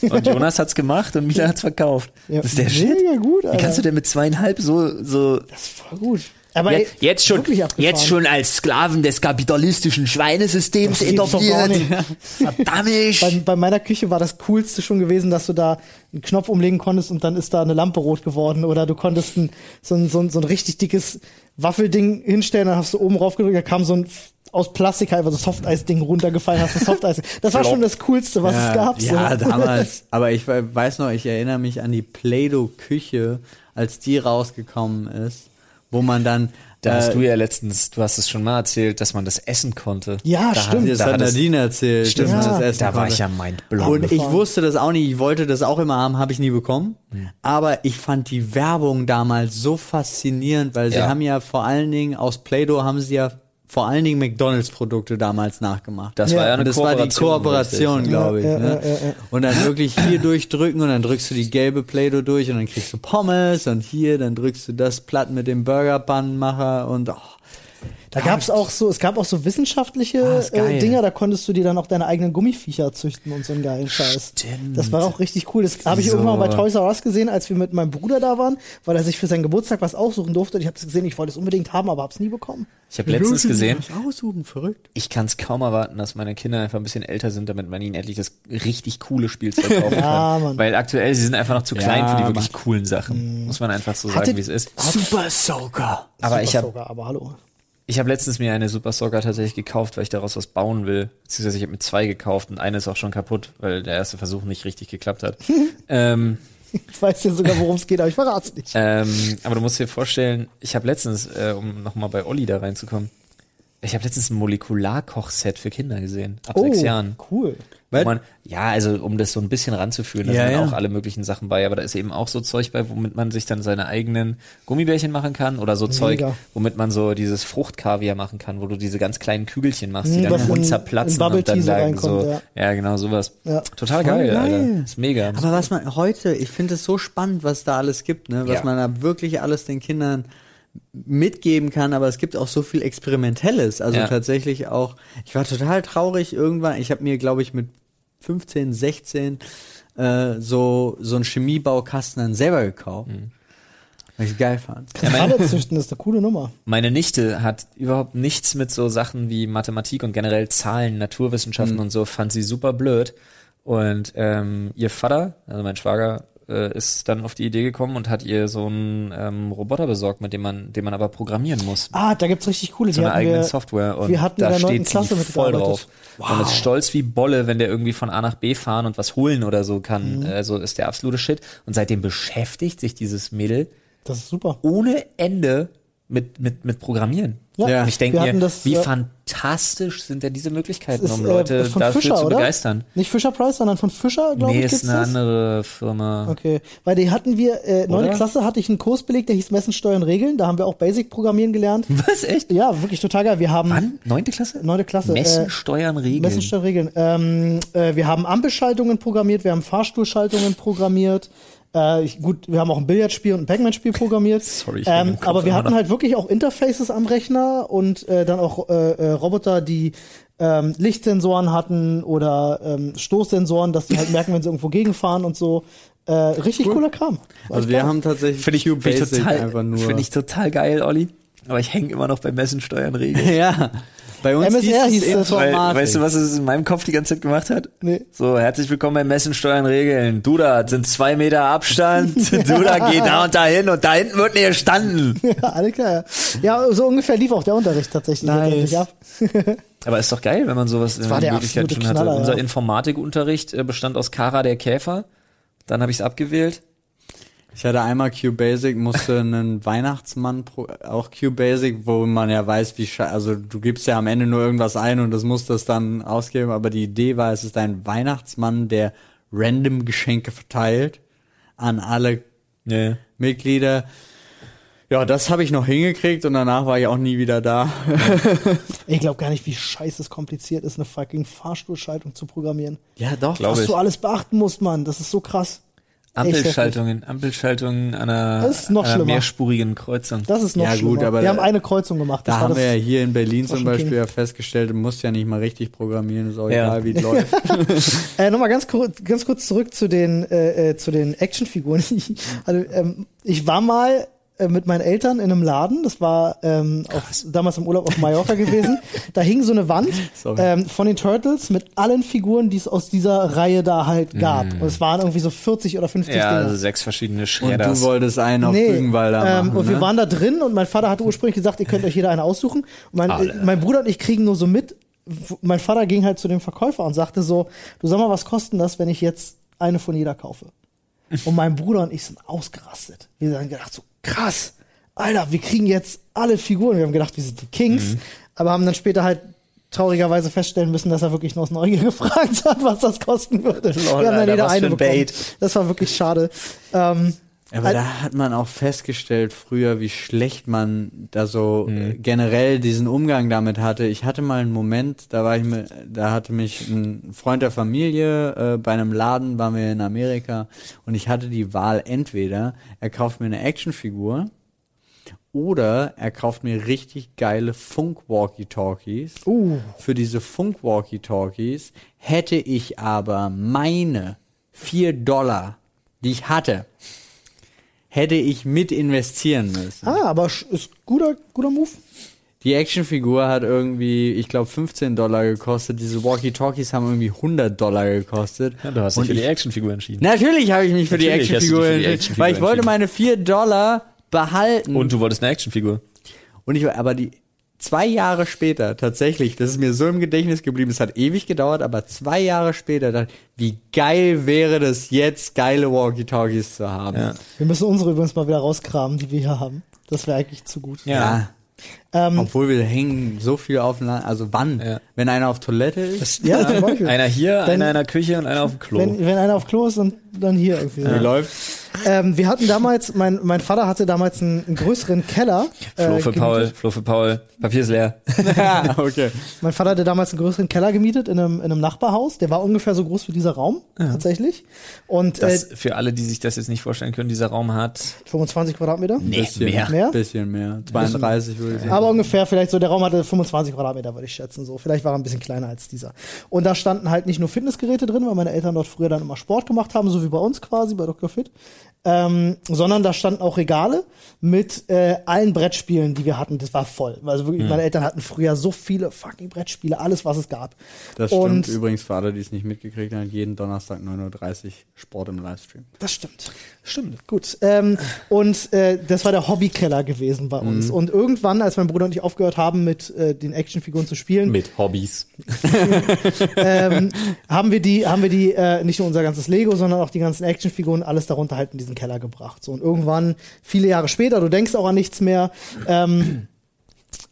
Und Jonas hat's gemacht und Mila hat's verkauft. Ja, das ist der Shit. mega gut, Wie Alter. kannst du denn mit zweieinhalb so, so, Das ist voll gut. Aber Ja, ey, jetzt schon, jetzt schon als Sklaven des kapitalistischen Schweinesystems etabliert. Verdammt! bei, bei meiner Küche war das coolste schon gewesen, dass du da einen Knopf umlegen konntest und dann ist da eine Lampe rot geworden. Oder du konntest ein, so, ein, so, ein, so ein richtig dickes Waffelding hinstellen, dann hast du oben rauf gedrückt, da kam so ein aus Plastik einfach so Softeis-Ding runtergefallen hast, das Softeis. Das war schon das Coolste, was es gab. so. Ja, damals. Aber ich we- weiß noch, ich erinnere mich an die Play-Doh-Küche, als die rausgekommen ist, wo man dann. Da hast äh, du ja letztens, du hast es schon mal erzählt, dass man das essen konnte. Ja, da stimmt. das da hat hat Nadine erzählt. Stimmt, dass man Ja. das essen da war konnte. ich ja mindblown. Und ich wusste das auch nicht, ich wollte das auch immer haben, habe ich nie bekommen. Aber ich fand die Werbung damals so faszinierend, weil sie Ja. haben ja vor allen Dingen aus Play-Doh haben sie ja vor allen Dingen McDonalds-Produkte damals nachgemacht. Das Ja. war ja eine das war die Kooperation. Kooperation, glaube ich. Ja, ne? ja, ja, ja. Und dann wirklich hier durchdrücken und dann drückst du die gelbe Play-Doh durch und dann kriegst du Pommes und hier, dann drückst du das platt mit dem Burger-Bannmacher und oh, Da gab es auch so, es gab auch so wissenschaftliche Ah, äh. Dinger, da konntest du dir dann auch deine eigenen Gummiviecher züchten und so einen geilen Scheiß. Stimmt. Das war auch richtig cool. Das habe ich So. irgendwann mal bei Toys R Us gesehen, als wir mit meinem Bruder da waren, weil er sich für seinen Geburtstag was aussuchen durfte. Und ich habe es gesehen, ich wollte es unbedingt haben, aber habe es nie bekommen. Ich habe letztens gesehen, aussuchen, verrückt. ich kann es kaum erwarten, dass meine Kinder einfach ein bisschen älter sind, damit man ihnen endlich das richtig coole Spielzeug kaufen Ja, kann. Mann. Weil aktuell, sie sind einfach noch zu klein Ja, für die wirklich coolen Sachen. Muss man einfach so sagen, Hattet- wie es ist. Super Soaker. Aber ich Super habe sogar, aber hallo. Ich hab letztens mir eine Super Soaker tatsächlich gekauft, weil ich daraus was bauen will. Beziehungsweise ich habe mir zwei gekauft und eine ist auch schon kaputt, weil der erste Versuch nicht richtig geklappt hat. ähm, Ich weiß ja sogar, worum es geht, aber ich verrate es nicht. Ähm, aber du musst dir vorstellen, ich habe letztens, äh, um nochmal bei Olli da reinzukommen, ich habe letztens ein Molekularkochset für Kinder gesehen, ab sechs Jahren. cool. Was? man, ja, also um das so ein bisschen ranzuführen, da Ja, sind ja. auch alle möglichen Sachen bei, aber da ist eben auch so Zeug bei, womit man sich dann seine eigenen Gummibärchen machen kann oder so Zeug, Mega. womit man so dieses Fruchtkaviar machen kann, wo du diese ganz kleinen Kügelchen machst, die Mhm, dann im Mund zerplatzen und dann Tea so sagen reinkommt, so, ja. ja. genau sowas. Ja. Total geil, geil. Alter. Ist mega. Aber was man heute, ich finde es so spannend, was da alles gibt, ne? was Ja. man da wirklich alles den Kindern mitgeben kann, aber es gibt auch so viel Experimentelles. Also Ja. tatsächlich auch, ich war total traurig irgendwann, ich habe mir, glaube ich, mit 15, 16 äh, so, so einen Chemiebaukasten dann selber gekauft. Weil ich geil fand. Kristalle züchten ist eine coole Nummer. Meine Nichte hat überhaupt nichts mit so Sachen wie Mathematik und generell Zahlen, Naturwissenschaften Mhm. und so, fand sie super blöd. Und ähm, ihr Vater, also mein Schwager, äh, ist dann auf die Idee gekommen und hat ihr so einen ähm, Roboter besorgt, mit dem man, den man aber programmieren muss. Ah, da gibt's richtig coole. So die eine eigene Software und wir hatten da in der steht Klasse sie voll drauf. Und ist stolz wie Bolle, wenn der irgendwie von A nach B fahren und was holen oder so Mhm. kann. Also ist der absolute Shit. Und seitdem beschäftigt sich dieses Mädel Das ist super. ohne Ende mit, mit, mit Programmieren. Ja, Ja. Und ich denke mir, das, wie äh, fantastisch sind denn diese Möglichkeiten, ist, um äh, Leute von dafür Fischer, zu oder? begeistern. Nicht Fisher Price, sondern von Fischer, glaube Nee, ich, ist gibt's eine das. andere Firma. Okay, weil die hatten wir, äh, neunte? Klasse hatte ich einen Kurs belegt, der hieß Messen, Steuern, Regeln. Da haben wir auch Basic Programmieren gelernt. Was, echt? Ja, wirklich total geil. Wir haben Wann? Neunte Klasse? neunte Klasse. Messen, äh, Steuern, Regeln. Messen, Steuern, Regeln. Ähm, äh, wir haben Ampelschaltungen programmiert, wir haben Fahrstuhlschaltungen programmiert. Äh, ich, gut, wir haben auch ein Billardspiel und ein Pac-Man-Spiel programmiert. Sorry, ich ähm, aber wir hatten halt wirklich auch Interfaces am Rechner und äh, dann auch äh, äh, Roboter, die ähm, Lichtsensoren hatten oder ähm, Stoßsensoren, dass die halt merken, wenn sie irgendwo gegenfahren und so. Äh, richtig cooler Kram. War Also wir geil. haben tatsächlich Finde ich, find ich, total, einfach nur. find ich total geil, Olli. Aber ich hänge immer noch bei Messen, Steuern, Regeln. ja. Bei uns MSR hieß das. Weil, Informatik. weißt du, was es in meinem Kopf die ganze Zeit gemacht hat? Nee. So, herzlich willkommen bei Messen, Steuern, Regeln. Du da, sind zwei Meter Abstand. Du da, geh da und da hin und da hinten wird nicht gestanden. Ja, alle klar. Ja, so ungefähr lief auch der Unterricht tatsächlich Nice. Aber ist doch geil, wenn man sowas in war der Möglichkeit schon hatte. Knaller, Unser ja. Informatikunterricht äh, bestand aus Kara der Käfer. Dann habe ich es abgewählt. Ich hatte einmal QBasic, musste einen Weihnachtsmann, pro, auch QBasic, wo man ja weiß, wie, sche- also du gibst ja am Ende nur irgendwas ein und das muss das dann ausgeben, aber die Idee war, es ist ein Weihnachtsmann, der random Geschenke verteilt an alle Nee. Mitglieder. Ja, das habe ich noch hingekriegt und danach war ich auch nie wieder da. Ich glaube gar nicht, wie scheiße es kompliziert ist, eine fucking Fahrstuhlschaltung zu programmieren. Ja, doch. Glaub Was ich. du alles beachten musst, Mann. Das ist so krass. Ampelschaltungen, Ampelschaltungen einer, Das ist noch einer schlimmer. mehrspurigen Kreuzung. Das ist noch Ja, schlimmer. gut, aber Wir da- haben eine Kreuzung gemacht. Da war haben das, wir ja hier in Berlin das zum Beispiel ja festgestellt, du musst ja nicht mal richtig programmieren, ist auch Ja. egal, wie es läuft. Äh, Nochmal ganz, kurz- ganz kurz zurück zu den, äh, äh, zu den Actionfiguren. Ich, also, ähm, ich war mal mit meinen Eltern in einem Laden. Das war ähm, auf, damals im Urlaub auf Mallorca gewesen. Da hing so eine Wand ähm, von den Turtles mit allen Figuren, die es aus dieser Reihe da halt gab. Und es waren irgendwie so 40 oder 50 Ja, Dinger. also sechs verschiedene Und Schredders. du wolltest einen auf Nee, Rügenwalder ähm, machen, und ne? wir waren da drin und mein Vater hatte ursprünglich gesagt, ihr könnt euch jeder eine aussuchen. Und mein, Alle. äh, mein Bruder und ich kriegen nur so mit. Mein Vater ging halt zu dem Verkäufer und sagte so, du sag mal, was kosten das, wenn ich jetzt eine von jeder kaufe? Und mein Bruder und ich sind ausgerastet. Wir haben gedacht so, krass, Alter, wir kriegen jetzt alle Figuren. Wir haben gedacht, wir sind die Kings, Mhm. aber haben dann später halt traurigerweise feststellen müssen, dass er wirklich nur aus Neugier gefragt hat, was das kosten würde. wir haben dann Alter, jeder eine ein bekommen. Bait. Das war wirklich schade. Ähm, Aber da hat man auch festgestellt früher, wie schlecht man da so Mhm. äh, generell diesen Umgang damit hatte. Ich hatte mal einen Moment, da war ich mit, da hatte mich ein Freund der Familie äh, bei einem Laden, waren wir in Amerika und ich hatte die Wahl entweder er kauft mir eine Actionfigur oder er kauft mir richtig geile Funk-Walkie-Talkies. uh, Für diese Funk-Walkie-Talkies hätte ich aber meine vier Dollar, die ich hatte, hätte ich mit investieren müssen. Ah, aber ist guter, guter Move. Die Actionfigur hat irgendwie, ich glaube, 15 Dollar gekostet. Diese Walkie-Talkies haben irgendwie 100 Dollar gekostet. Ja, du hast dich für die Actionfigur entschieden. Natürlich habe ich mich für die Natürlich hast du dich Actionfigur für die entschieden, weil ich wollte meine 4 Dollar behalten. Und du wolltest eine Actionfigur. Und ich, aber die zwei Jahre später, tatsächlich, das ist mir so im Gedächtnis geblieben, es hat ewig gedauert, aber zwei Jahre später, ich, wie geil wäre das jetzt, geile Walkie-Talkies zu haben. Ja. Wir müssen unsere übrigens mal wieder rauskramen, die wir hier haben. Das wäre eigentlich zu gut. Ja. Ähm, Obwohl wir hängen so viel aufeinander, also wann? Ja. Wenn einer auf Toilette ist? ja, zum Beispiel. Einer hier, Wenn- einer in der Küche und einer auf dem Klo. Wenn, wenn einer auf Klo ist und dann hier irgendwie. Wie läuft? Ähm, wir hatten damals, mein, mein Vater hatte damals einen, einen größeren Keller. Flo äh, für gemietet. Paul, Flo für Paul. Papier ist leer. ja, okay. Mein Vater hatte damals einen größeren Keller gemietet in einem, in einem Nachbarhaus. Der war ungefähr so groß wie dieser Raum, tatsächlich. Und Das, äh, für alle, die sich das jetzt nicht vorstellen können, dieser Raum hat 25 Quadratmeter. nee, Bisschen. mehr. Mehr? Bisschen mehr. 32 würde ich sagen. Aber ungefähr vielleicht so, der Raum hatte 25 Quadratmeter, würde ich schätzen. So, vielleicht war er ein bisschen kleiner als dieser. Und da standen halt nicht nur Fitnessgeräte drin, weil meine Eltern dort früher dann immer Sport gemacht haben, so wie bei uns quasi, bei Dr. Fit. Ähm, sondern da standen auch Regale mit äh, allen Brettspielen, die wir hatten. Das war voll. Also wirklich, meine Eltern hatten früher so viele fucking Brettspiele, alles, was es gab. Das Und stimmt übrigens für alle, die es nicht mitgekriegt haben, jeden Donnerstag 9.30 Uhr Sport im Livestream. Das stimmt. Stimmt. Gut. Ähm, und äh, das war der Hobbykeller gewesen bei uns. Und irgendwann, als mein Bruder und ich aufgehört haben, mit äh, den Actionfiguren zu spielen, Mit Hobbys. ähm, haben wir die, haben wir die äh, nicht nur unser ganzes Lego, sondern auch die ganzen Actionfiguren, alles darunter halt in diesen Keller gebracht. So und irgendwann, viele Jahre später, du denkst auch an nichts mehr, ähm,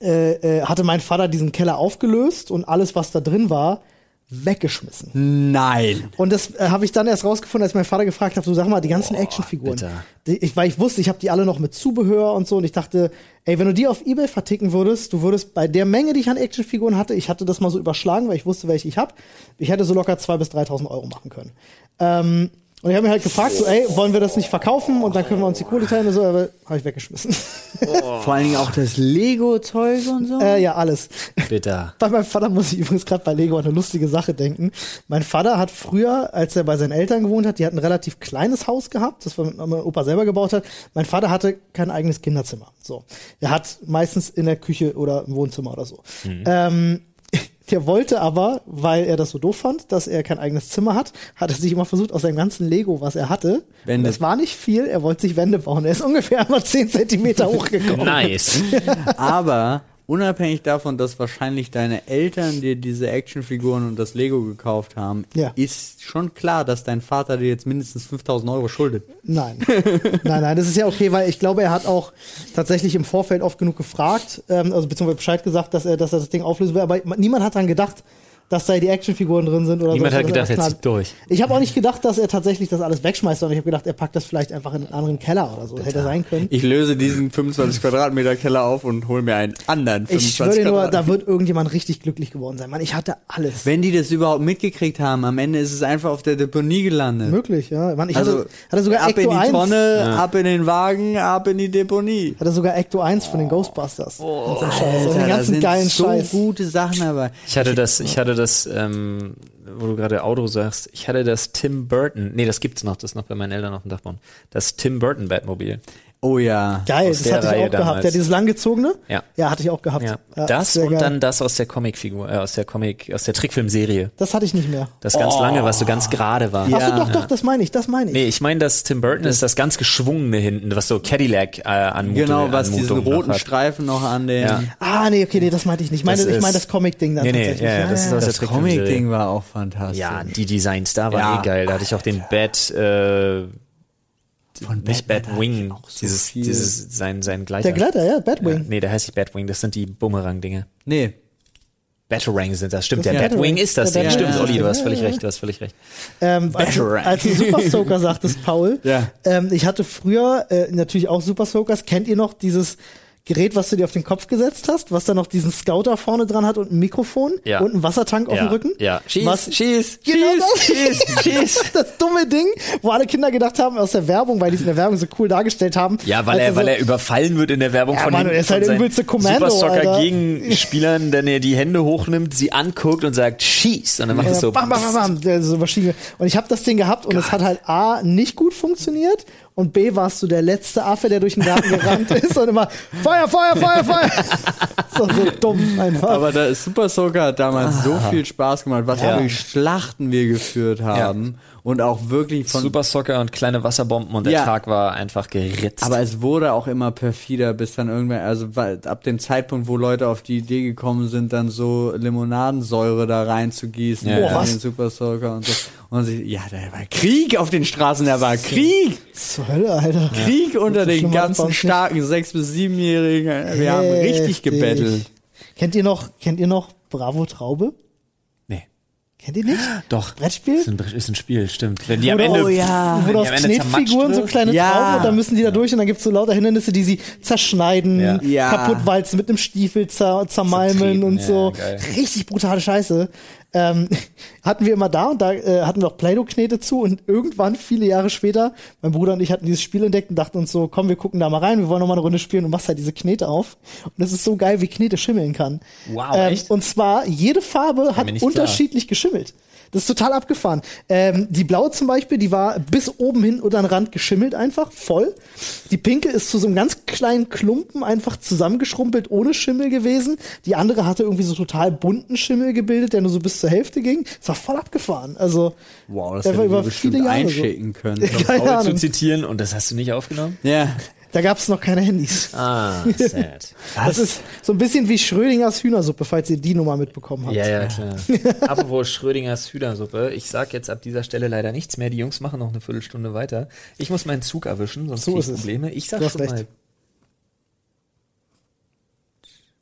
äh, äh, hatte mein Vater diesen Keller aufgelöst und alles, was da drin war, weggeschmissen. Nein. Und das äh, habe ich dann erst rausgefunden, als mein Vater gefragt hat, du sag mal, die ganzen Actionfiguren. bitter. Die, ich, weil ich wusste, ich habe die alle noch mit Zubehör und so und ich dachte, ey, wenn du die auf Ebay verticken würdest, du würdest bei der Menge, die ich an Actionfiguren hatte, ich hatte das mal so überschlagen, weil ich wusste, welche ich habe, ich hätte so locker 2.000 bis 3.000 Euro machen können. Ähm, und ich habe mir halt gefragt, so, ey, wollen wir das nicht verkaufen und dann können wir uns die Kohle teilen und so, aber habe ich weggeschmissen. Vor allen Dingen auch das Lego-Zeug und so. äh, ja, alles. Bitter. Bei meinem Vater muss ich übrigens gerade bei Lego an eine lustige Sache denken. Mein Vater hat früher, als er bei seinen Eltern gewohnt hat, die hatten ein relativ kleines Haus gehabt, das mein mein Opa selber gebaut hat. Mein Vater hatte kein eigenes Kinderzimmer. So, er hat meistens in der Küche oder im Wohnzimmer oder so. Ähm, der wollte aber, weil er das so doof fand, dass er kein eigenes Zimmer hat, hat er sich immer versucht, aus seinem ganzen Lego, was er hatte, Wände. das war nicht viel, er wollte sich Wände bauen. Er ist ungefähr einmal 10 Zentimeter hochgekommen. Nice. Aber unabhängig davon, dass wahrscheinlich deine Eltern dir diese Actionfiguren und das Lego gekauft haben, Ja. ist schon klar, dass dein Vater dir jetzt mindestens 5000 Euro schuldet. Nein. nein, nein, das ist ja okay, weil ich glaube, er hat auch tatsächlich im Vorfeld oft genug gefragt, ähm, also beziehungsweise Bescheid gesagt, dass er, dass er das Ding auflösen will, aber niemand hat dann gedacht, dass da die Actionfiguren drin sind oder Niemand so. hat gedacht, er zieht durch. Ich habe auch nicht gedacht, dass er tatsächlich das alles wegschmeißt, sondern ich habe gedacht, er packt das vielleicht einfach in einen anderen Keller oder so. Hätte sein können. Ich löse diesen 25 Quadratmeter Keller auf und hole mir einen anderen 25 Ich schwöre dir nur, Quadratmeter. da wird irgendjemand richtig glücklich geworden sein. Mann, ich hatte alles. Wenn die das überhaupt mitgekriegt haben, am Ende ist es einfach auf der Deponie gelandet. Möglich, ja. Mann, ich Also hatte, hatte sogar ab Ecto in die 1. Tonne, ab in den Wagen, ab in die Deponie. Hatte sogar Ecto 1 von den Ghostbusters. Oh, Alter, den da ganzen sind geilen so Scheiß. gute Sachen dabei. Ich hatte das, ich hatte das, ähm, wo du gerade Auto sagst, ich hatte das Tim Burton, nee, das gibt's noch, das ist noch bei meinen Eltern auf dem Dachboden, das Tim Burton Batmobil. Oh ja. Geil, Aus das der hatte ich Reihe auch gehabt. damals. Ja, dieses langgezogene? Ja. Ja, hatte ich auch gehabt. Ja. Ja, das und geil. dann das aus der Comicfigur, äh, aus der Comic, aus der Trickfilmserie. Das hatte ich nicht mehr. Das ganz lange, was so ganz gerade war. Ja. Ach so, doch, doch, das meine ich, das meine ich. Nee, ich meine, das Tim Burton ist das ganz geschwungene hinten, was so Cadillac äh, anmutet. Genau, was diesen Anmutung noch roten hat. Streifen noch an den. Ja. Ah, nee, okay, nee, das meinte ich nicht. Ich meine, Das ich meine ist- das Comic-Ding dann Nee, nee, tatsächlich. ja, ja, das ist aus der Das. Comic-Ding war auch fantastisch. Ja, die Designs da waren eh geil. Da hatte ich auch den Bat, äh, Von nicht Batwing, so dieses, viel. dieses, sein, sein Gleiter. Der Gleiter, ja, Ja, Batwing. nee, der heißt nicht Batwing, das sind die Bumerang-Dinge. Nee, Batarang sind das, stimmt. Das der Batwing ist das Der Ding, stimmt, ist Olli, du hast völlig Ja, recht, du hast völlig recht. Ähm, als, als du Super Soaker sagtest, Paul, Ja. ähm, ich hatte früher äh, natürlich auch Super Soakers. Kennt ihr noch dieses Gerät, was du dir auf den Kopf gesetzt hast, was da noch diesen Scouter vorne dran hat und ein Mikrofon Ja. und einen Wassertank auf ja, dem Rücken? Ja, schieß, Was- schieß, Genau das. schieß, schieß, schieß. Das dumme Ding, wo alle Kinder gedacht haben aus der Werbung, weil die es in der Werbung so cool dargestellt haben. Ja, weil er, so, weil er überfallen wird in der Werbung Ja, von Mann, den er ist halt der übelste Kommando, Super Soccer Alter. Gegenspielern, wenn er die Hände hochnimmt, sie anguckt und sagt, schieß. Und dann macht es so. bam, bam, bam, bam, so Maschine. Und ich habe das Ding gehabt und es hat halt A, nicht gut funktioniert und B, warst du der letzte Affe, der durch den Garten gerannt ist und immer Feuer, Feuer, Feuer, Feuer. so, so dumm einfach. aber da ist Super Soaker hat damals so viel Spaß gemacht, was Ja. für Schlachten wir geführt haben und auch wirklich von Super Soccer und kleine Wasserbomben und der Ja. Tag war einfach geritzt. Aber es wurde auch immer perfider, bis dann irgendwann, also ab dem Zeitpunkt, wo Leute auf die Idee gekommen sind, dann so Limonadensäure da reinzugießen Ja, in ja. den Super Soaker und so. Und sie, ja, da war Krieg auf den Straßen, da war Krieg! Zur Hölle, Alter. Krieg unter So den ganzen starken sechs- bis siebenjährigen. Wir haben richtig Heftig. gebettelt. Kennt ihr noch, kennt ihr noch Bravo Traube? nee. Kennt ihr nicht? Doch. Brettspiel? Ist ein, ist ein Spiel, stimmt. Wenn die am Ende. oh ja. Wo aus Knetfiguren so kleine Ja. Trauben und dann müssen die da durch und dann gibt's so lauter Hindernisse, die sie zerschneiden, Ja. Ja. kaputtwalzen, mit einem Stiefel zer zermalmen Zertreten, und ja, so. geil. Richtig brutale Scheiße. Ähm, hatten wir immer da und da äh, hatten wir auch Play-Doh-Knete zu und irgendwann, viele Jahre später, mein Bruder und ich hatten dieses Spiel entdeckt und dachten uns so, komm, wir gucken da mal rein, wir wollen noch mal eine Runde spielen und machst halt diese Knete auf. Und es ist so geil, wie Knete schimmeln kann. Wow, ähm, echt? Und zwar, jede Farbe hat nicht klar. unterschiedlich geschimmelt. Das ist total abgefahren. Ähm, die blaue zum Beispiel, die war bis oben hin unter den Rand geschimmelt einfach, voll. Die pinke ist zu so einem ganz kleinen Klumpen einfach zusammengeschrumpelt, ohne Schimmel gewesen. Die andere hatte irgendwie so total bunten Schimmel gebildet, der nur so bis zur Hälfte ging. Es war voll abgefahren. Also, Wow, das Der hätte über viele Jahre so. einschicken können. keine Paul zu zitieren und das hast du nicht aufgenommen? ja. Da gab es noch keine Handys. Ah, sad. Das ist so ein bisschen wie Schrödingers Hühnersuppe, falls ihr die Nummer mitbekommen habt. Ja, ja, klar. Apropos Schrödingers Hühnersuppe. Ich sag jetzt ab dieser Stelle leider nichts mehr. Die Jungs machen noch eine Viertelstunde weiter. Ich muss meinen Zug erwischen, sonst So krieg ist ich es. Probleme. Ich sag schon recht. mal.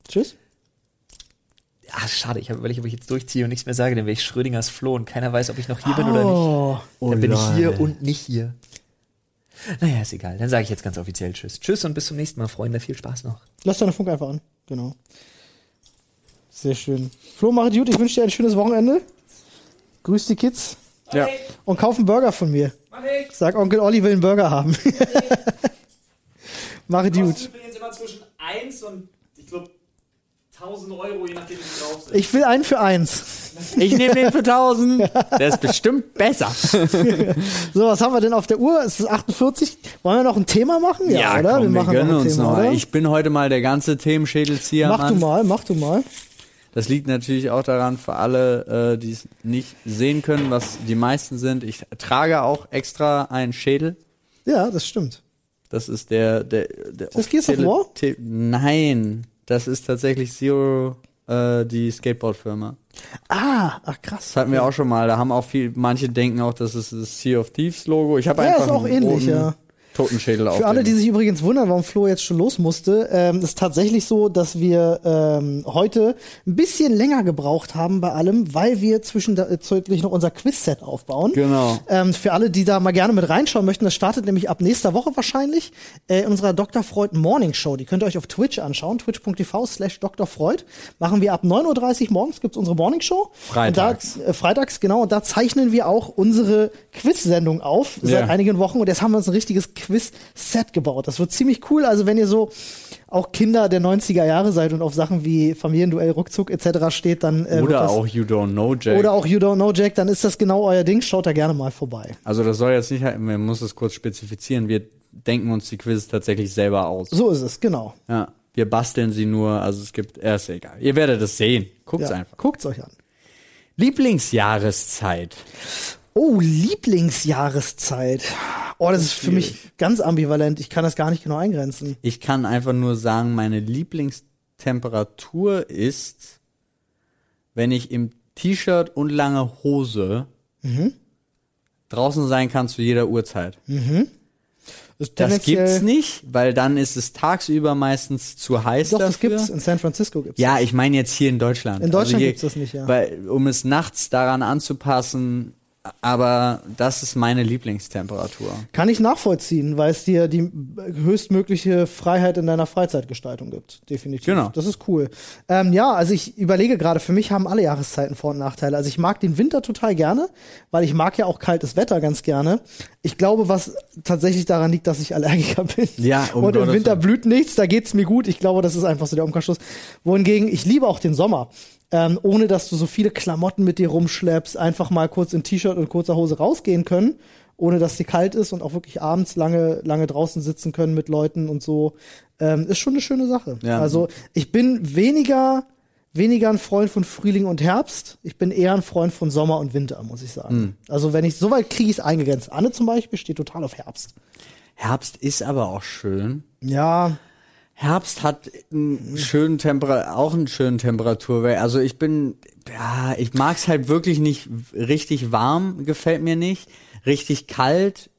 Tschüss. Ah, schade, ich habe überlegt, ob ich jetzt durchziehe und nichts mehr sage, dann wäre ich Schrödingers Floh und keiner weiß, ob ich noch hier bin oder nicht. Oh. Dann bin ich hier und nicht hier. Naja, ist egal. Dann sage ich jetzt ganz offiziell Tschüss. Tschüss und bis zum nächsten Mal, Freunde. Viel Spaß noch. Lass deine Funk einfach an. Genau. Sehr schön. Flo, mach gut. Ich wünsche dir ein schönes Wochenende. Grüß die Kids. Ja. Und kauf einen Burger von mir. Sag, Onkel Olli will einen Burger haben. mach gut. übrigens immer zwischen 1 und, ich glaube, 1000 Euro, je nachdem, wie drauf sind. Ich will einen für eins. Ich nehme den für 1000. Der ist bestimmt besser. So, was haben wir denn auf der Uhr? Es ist 48. Wollen wir noch ein Thema machen? Ja, oder? komm, wir, gönnen ein uns Thema, noch. oder? Ich bin heute mal der ganze Themenschädelzieher. mach du Mann. mal, mach du mal. Das liegt natürlich auch daran, für alle, äh, die es nicht sehen können, was die meisten sind. Ich trage auch extra einen Schädel. Ja, das stimmt. Das ist der, der, der Das Gears of War? Nein, das ist tatsächlich Zero, äh, die Skateboard-Firma. Ah, ach krass. Das hatten wir auch schon mal. Da haben auch viel, manche denken auch, das ist das Sea of Thieves Logo. Ich habe Ja, einfach ist auch ähnlich, roten ja. Totenschädel auf Für alle, die sich übrigens wundern, warum Flo jetzt schon los musste, ähm, ist tatsächlich so, dass wir ähm, heute ein bisschen länger gebraucht haben bei allem, weil wir zwischendurch noch unser Quizset aufbauen. Genau. Ähm, für alle, die da mal gerne mit reinschauen möchten, das startet nämlich ab nächster Woche wahrscheinlich äh, in unserer Dr. Freud Morning Show. Die könnt ihr euch auf Twitch anschauen, twitch.tv slash Dr. Freud. Machen wir ab 9.30 Uhr morgens, gibt's unsere Morning Show. Freitags. Und da, äh, freitags, genau. Und da zeichnen wir auch unsere Quiz-Sendung auf seit Ja. einigen Wochen. Und jetzt haben wir uns ein richtiges Quiz-Set gebaut. Das wird ziemlich cool. Also wenn ihr so auch Kinder der 90er Jahre seid und auf Sachen wie Familienduell, Ruckzuck etc. steht, dann äh, Oder das, auch You Don't Know Jack. oder auch You Don't Know Jack, dann ist das genau euer Ding. Schaut da gerne mal vorbei. Also das soll jetzt nicht, man muss es kurz spezifizieren. Wir denken uns die Quizzes tatsächlich selber aus. So ist es, genau. Ja, wir basteln sie nur, also es gibt, ja, ist egal. Ihr werdet es sehen. Guckt's Ja, einfach. Guckt's euch an. Lieblingsjahreszeit. Oh, Lieblingsjahreszeit. Oh, das ist für mich ganz ambivalent. Ich kann das gar nicht genau eingrenzen. Ich kann einfach nur sagen, meine Lieblingstemperatur ist, wenn ich im T-Shirt und lange Hose Mhm. draußen sein kann zu jeder Uhrzeit. Das, Das tendenziell- gibt's nicht, weil dann ist es tagsüber meistens zu heiß Doch, dafür. das gibt's. In San Francisco gibt's. Ja, das. ich meine jetzt hier in Deutschland. In Deutschland hier, gibt's das nicht, ja. Weil, um es nachts daran anzupassen, aber das ist meine Lieblingstemperatur. Kann ich nachvollziehen, weil es dir die höchstmögliche Freiheit in deiner Freizeitgestaltung gibt. Definitiv. Genau. Das ist cool. Ähm, ja, also ich überlege gerade, für mich haben alle Jahreszeiten Vor- und Nachteile. Also ich mag den Winter total gerne, weil ich mag ja auch kaltes Wetter ganz gerne. Ich glaube, was tatsächlich daran liegt, dass ich Allergiker bin. Ja, um Und im Winter blüht nichts, da geht's mir gut. Ich glaube, das ist einfach so der Umkehrschluss. Wohingegen, ich liebe auch den Sommer. Ähm, ohne dass du so viele Klamotten mit dir rumschleppst, einfach mal kurz im T-Shirt und kurzer Hose rausgehen können, ohne dass dir kalt ist und auch wirklich abends lange, lange draußen sitzen können mit Leuten und so, ähm, ist schon eine schöne Sache. Ja. Also ich bin weniger, weniger ein Freund von Frühling und Herbst. Ich bin eher ein Freund von Sommer und Winter, muss ich sagen. Also wenn ich, soweit kriege ich es eingegrenzt. Anne zum Beispiel steht total auf Herbst. Herbst ist aber auch schön. Ja, Herbst hat einen schönen Temper auch einen schönen Temperaturwert. Also ich bin, ja, ich mag's halt wirklich nicht richtig warm, gefällt mir nicht. Richtig kalt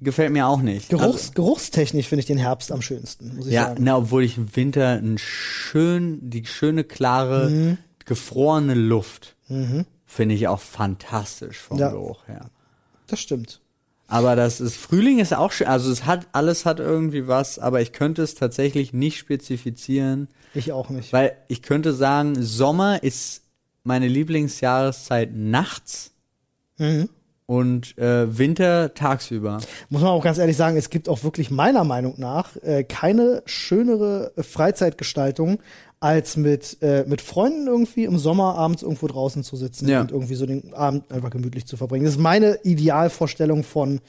gefällt mir auch nicht. Geruchs, geruchstechnisch finde ich den Herbst am schönsten, muss ich Ja, sagen. na, obwohl ich im Winter einen schön, die schöne, klare, Mhm. gefrorene Luft finde ich auch fantastisch vom Ja. Geruch her. Das stimmt. Aber das ist, Frühling ist auch schön, also es hat, alles hat irgendwie was, aber ich könnte es tatsächlich nicht spezifizieren, Ich auch nicht. weil ich könnte sagen, Sommer ist meine Lieblingsjahreszeit nachts Mhm. und äh, Winter tagsüber. Muss man auch ganz ehrlich sagen, es gibt auch wirklich meiner Meinung nach äh, keine schönere Freizeitgestaltung, als mit, äh, mit Freunden irgendwie im Sommer abends irgendwo draußen zu sitzen Ja. und irgendwie so den Abend einfach gemütlich zu verbringen. Das ist meine Idealvorstellung von,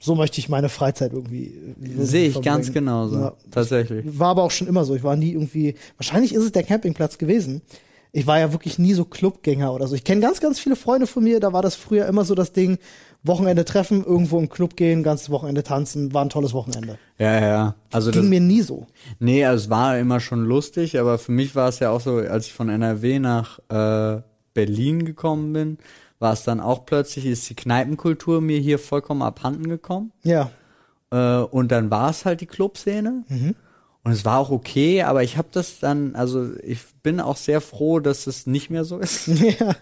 so möchte ich meine Freizeit irgendwie. äh, irgendwie Sehe ich verbringen. ganz genauso, Ja. tatsächlich. War aber auch schon immer so. Ich war nie irgendwie, wahrscheinlich ist es der Campingplatz gewesen. Ich war ja wirklich nie so Clubgänger oder so. Ich kenne ganz, ganz viele Freunde von mir, da war das früher immer so das Ding, Wochenende treffen, irgendwo im Club gehen, ganzes Wochenende tanzen, war ein tolles Wochenende. Ja, ja. Also das, Ging mir nie so. Nee, also es war immer schon lustig, aber für mich war es ja auch so, als ich von NRW nach äh, Berlin gekommen bin, war es dann auch plötzlich, ist die Kneipenkultur mir hier vollkommen abhanden gekommen. Ja. Äh, und dann war es halt die Clubszene. Und es war auch okay, aber ich habe das dann, also ich bin auch sehr froh, dass es nicht mehr so ist. ja.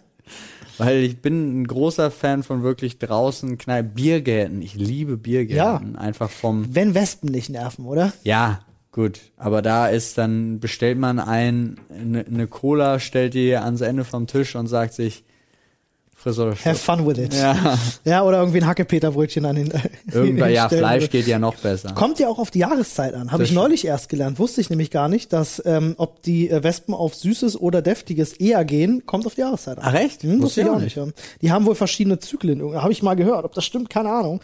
Weil ich bin ein großer Fan von wirklich draußen Kneipen, Biergärten. Ich liebe Biergärten. Einfach vom Wenn Wespen nicht nerven, oder? Ja, gut. Aber da ist dann, bestellt man ein, eine ne Cola, stellt die ans Ende vom Tisch und sagt sich, friss oder Have fun with it. Ja, Ja, oder irgendwie ein Hackepeterbrötchen an den. irgendwann, ja, Fleisch würde. geht ja noch besser. Kommt ja auch auf die Jahreszeit an. Habe ich neulich erst gelernt. Wusste ich nämlich gar nicht, dass ähm, ob die äh, Wespen auf Süßes oder Deftiges eher gehen, kommt auf die Jahreszeit an. Ach echt? Hm, wusste ich auch nicht. Ja. Die haben wohl verschiedene Zyklen. Habe ich mal gehört. Ob das stimmt, keine Ahnung.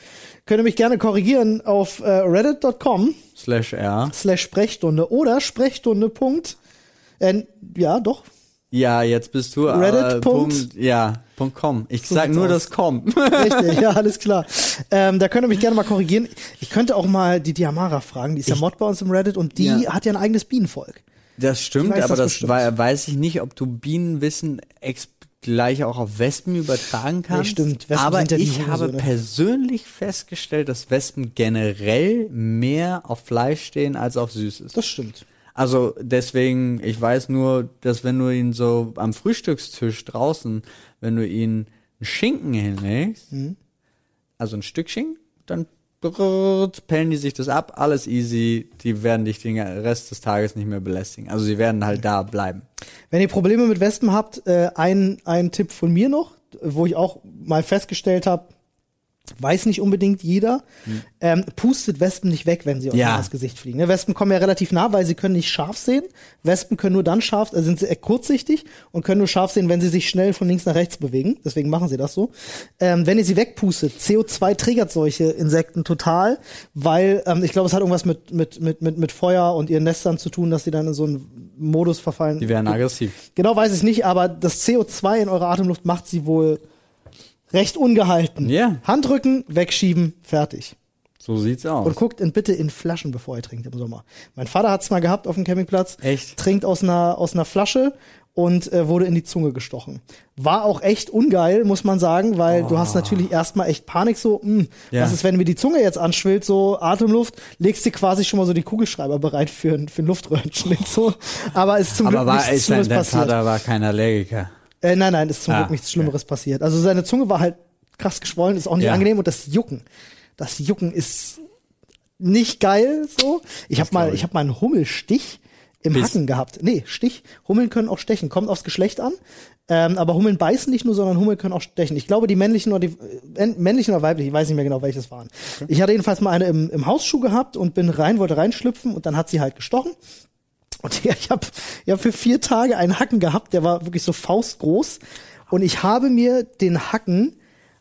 Könnt ihr mich gerne korrigieren auf äh, reddit.com Slash R. slash Sprechstunde oder Sprechstunde. Punkt, äh, ja, doch. Ja, jetzt bist du. Reddit. Äh, Punkt. Punkt, ja, Punkt com. Ich So sag nur aus. das com. Richtig, ja, alles klar. Ähm, da könnt ihr mich gerne mal korrigieren. Ich könnte auch mal die Diamara fragen. Die ist ja Mod bei uns im Reddit und die Ja. hat ja ein eigenes Bienenvolk. Das stimmt, Ich weiß aber das das weiß ich nicht, ob du Bienenwissen gleich auch auf Wespen übertragen kannst. stimmt. Wespen aber ja ich habe Hurensöhne. persönlich festgestellt, dass Wespen generell mehr auf Fleisch stehen als auf Süßes. Das stimmt. Also deswegen, ich weiß nur, dass wenn du ihn so am Frühstückstisch draußen, wenn du ihn einen Schinken hinlegst, Mhm. also ein Stück Schinken, dann pellen die sich das ab, alles easy, die werden dich den Rest des Tages nicht mehr belästigen. Also sie werden halt da bleiben. Wenn ihr Probleme mit Wespen habt, äh, ein, ein Tipp von mir noch, wo ich auch mal festgestellt habe, Weiß nicht unbedingt jeder. Ähm, pustet Wespen nicht weg, wenn sie euch Ja. ins Gesicht fliegen. Ne? Wespen kommen ja relativ nah, weil sie können nicht scharf sehen. Wespen können nur dann scharf, also sind sie kurzsichtig und können nur scharf sehen, wenn sie sich schnell von links nach rechts bewegen. Deswegen machen sie das so. Ähm, wenn ihr sie wegpustet, CO2 triggert solche Insekten total, weil ähm, ich glaube, es hat irgendwas mit, mit, mit, mit, mit Feuer und ihren Nestern zu tun, dass sie dann in so einen Modus verfallen. Die werden aggressiv. Genau weiß ich nicht, aber das CO2 in eurer Atemluft macht sie wohl recht ungehalten. Ja. Handrücken, wegschieben, fertig. So sieht's aus. Und guckt in, bitte in Flaschen, bevor ihr trinkt im Sommer. Mein Vater hat's mal gehabt auf dem Campingplatz. Echt? Trinkt aus einer, aus einer Flasche und äh, wurde in die Zunge gestochen. War auch echt ungeil, muss man sagen, weil du hast natürlich erstmal echt Panik so, mh, Oh. Ja. was ist, wenn mir die Zunge jetzt anschwillt, so Atemluft, legst dir quasi schon mal so die Kugelschreiber bereit für, für einen Luftröhrenschnitt, so. Aber ist zum Aber Glück war, nichts ist dein, Schlimmes dein passiert. Vater war kein Allergiker. Äh, nein, nein, ist zum Ah, Glück nichts Schlimmeres passiert. Also seine Zunge war halt krass geschwollen, ist auch nicht Ja. angenehm und das Jucken, das Jucken ist nicht geil so. Ich habe mal, ich. habe mal einen Hummelstich im Biss. Hacken gehabt. Nee, Stich. Hummeln können auch stechen, kommt aufs Geschlecht an. Ähm, aber Hummeln beißen nicht nur, sondern Hummeln können auch stechen. Ich glaube, die männlichen oder die äh, männlichen oder weiblichen, ich weiß nicht mehr genau, welches waren. Ich hatte jedenfalls mal eine im, im Hausschuh gehabt und bin rein, wollte reinschlüpfen und dann hat sie halt gestochen. Und ja, ich habe ich hab für vier Tage einen Hacken gehabt, der war wirklich so faustgroß. Und ich habe mir den Hacken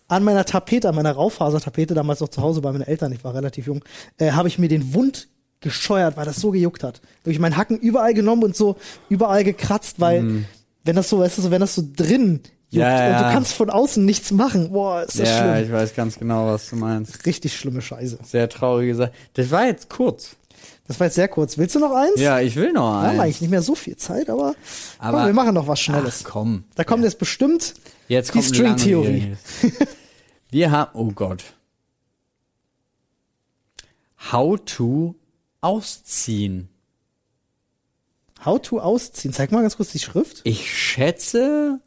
an meiner Tapete, an meiner Raufasertapete, damals noch zu Hause bei meinen Eltern, ich war relativ jung, äh, habe ich mir den Wund gescheuert, weil das so gejuckt hat. Habe ich meinen Hacken überall genommen und so überall gekratzt, weil wenn das so, weißt du, so, wenn das so drin juckt Ja, und du ja. kannst von außen nichts machen, boah, ist das Ja, schlimm. ich weiß ganz genau, was du meinst. Richtig schlimme Scheiße. Sehr traurige Sache. Das war jetzt kurz. Das war jetzt sehr kurz. Willst du noch eins? Ja, ich will noch Wir haben eins. eigentlich nicht mehr so viel Zeit, aber, Aber- komm, wir machen noch was Schnelles. Ach, komm. Da kommt jetzt bestimmt Jetzt die String-Theorie. Wir haben, oh Gott. How to ausziehen. How to ausziehen. Zeig mal ganz kurz die Schrift. Ich schätze,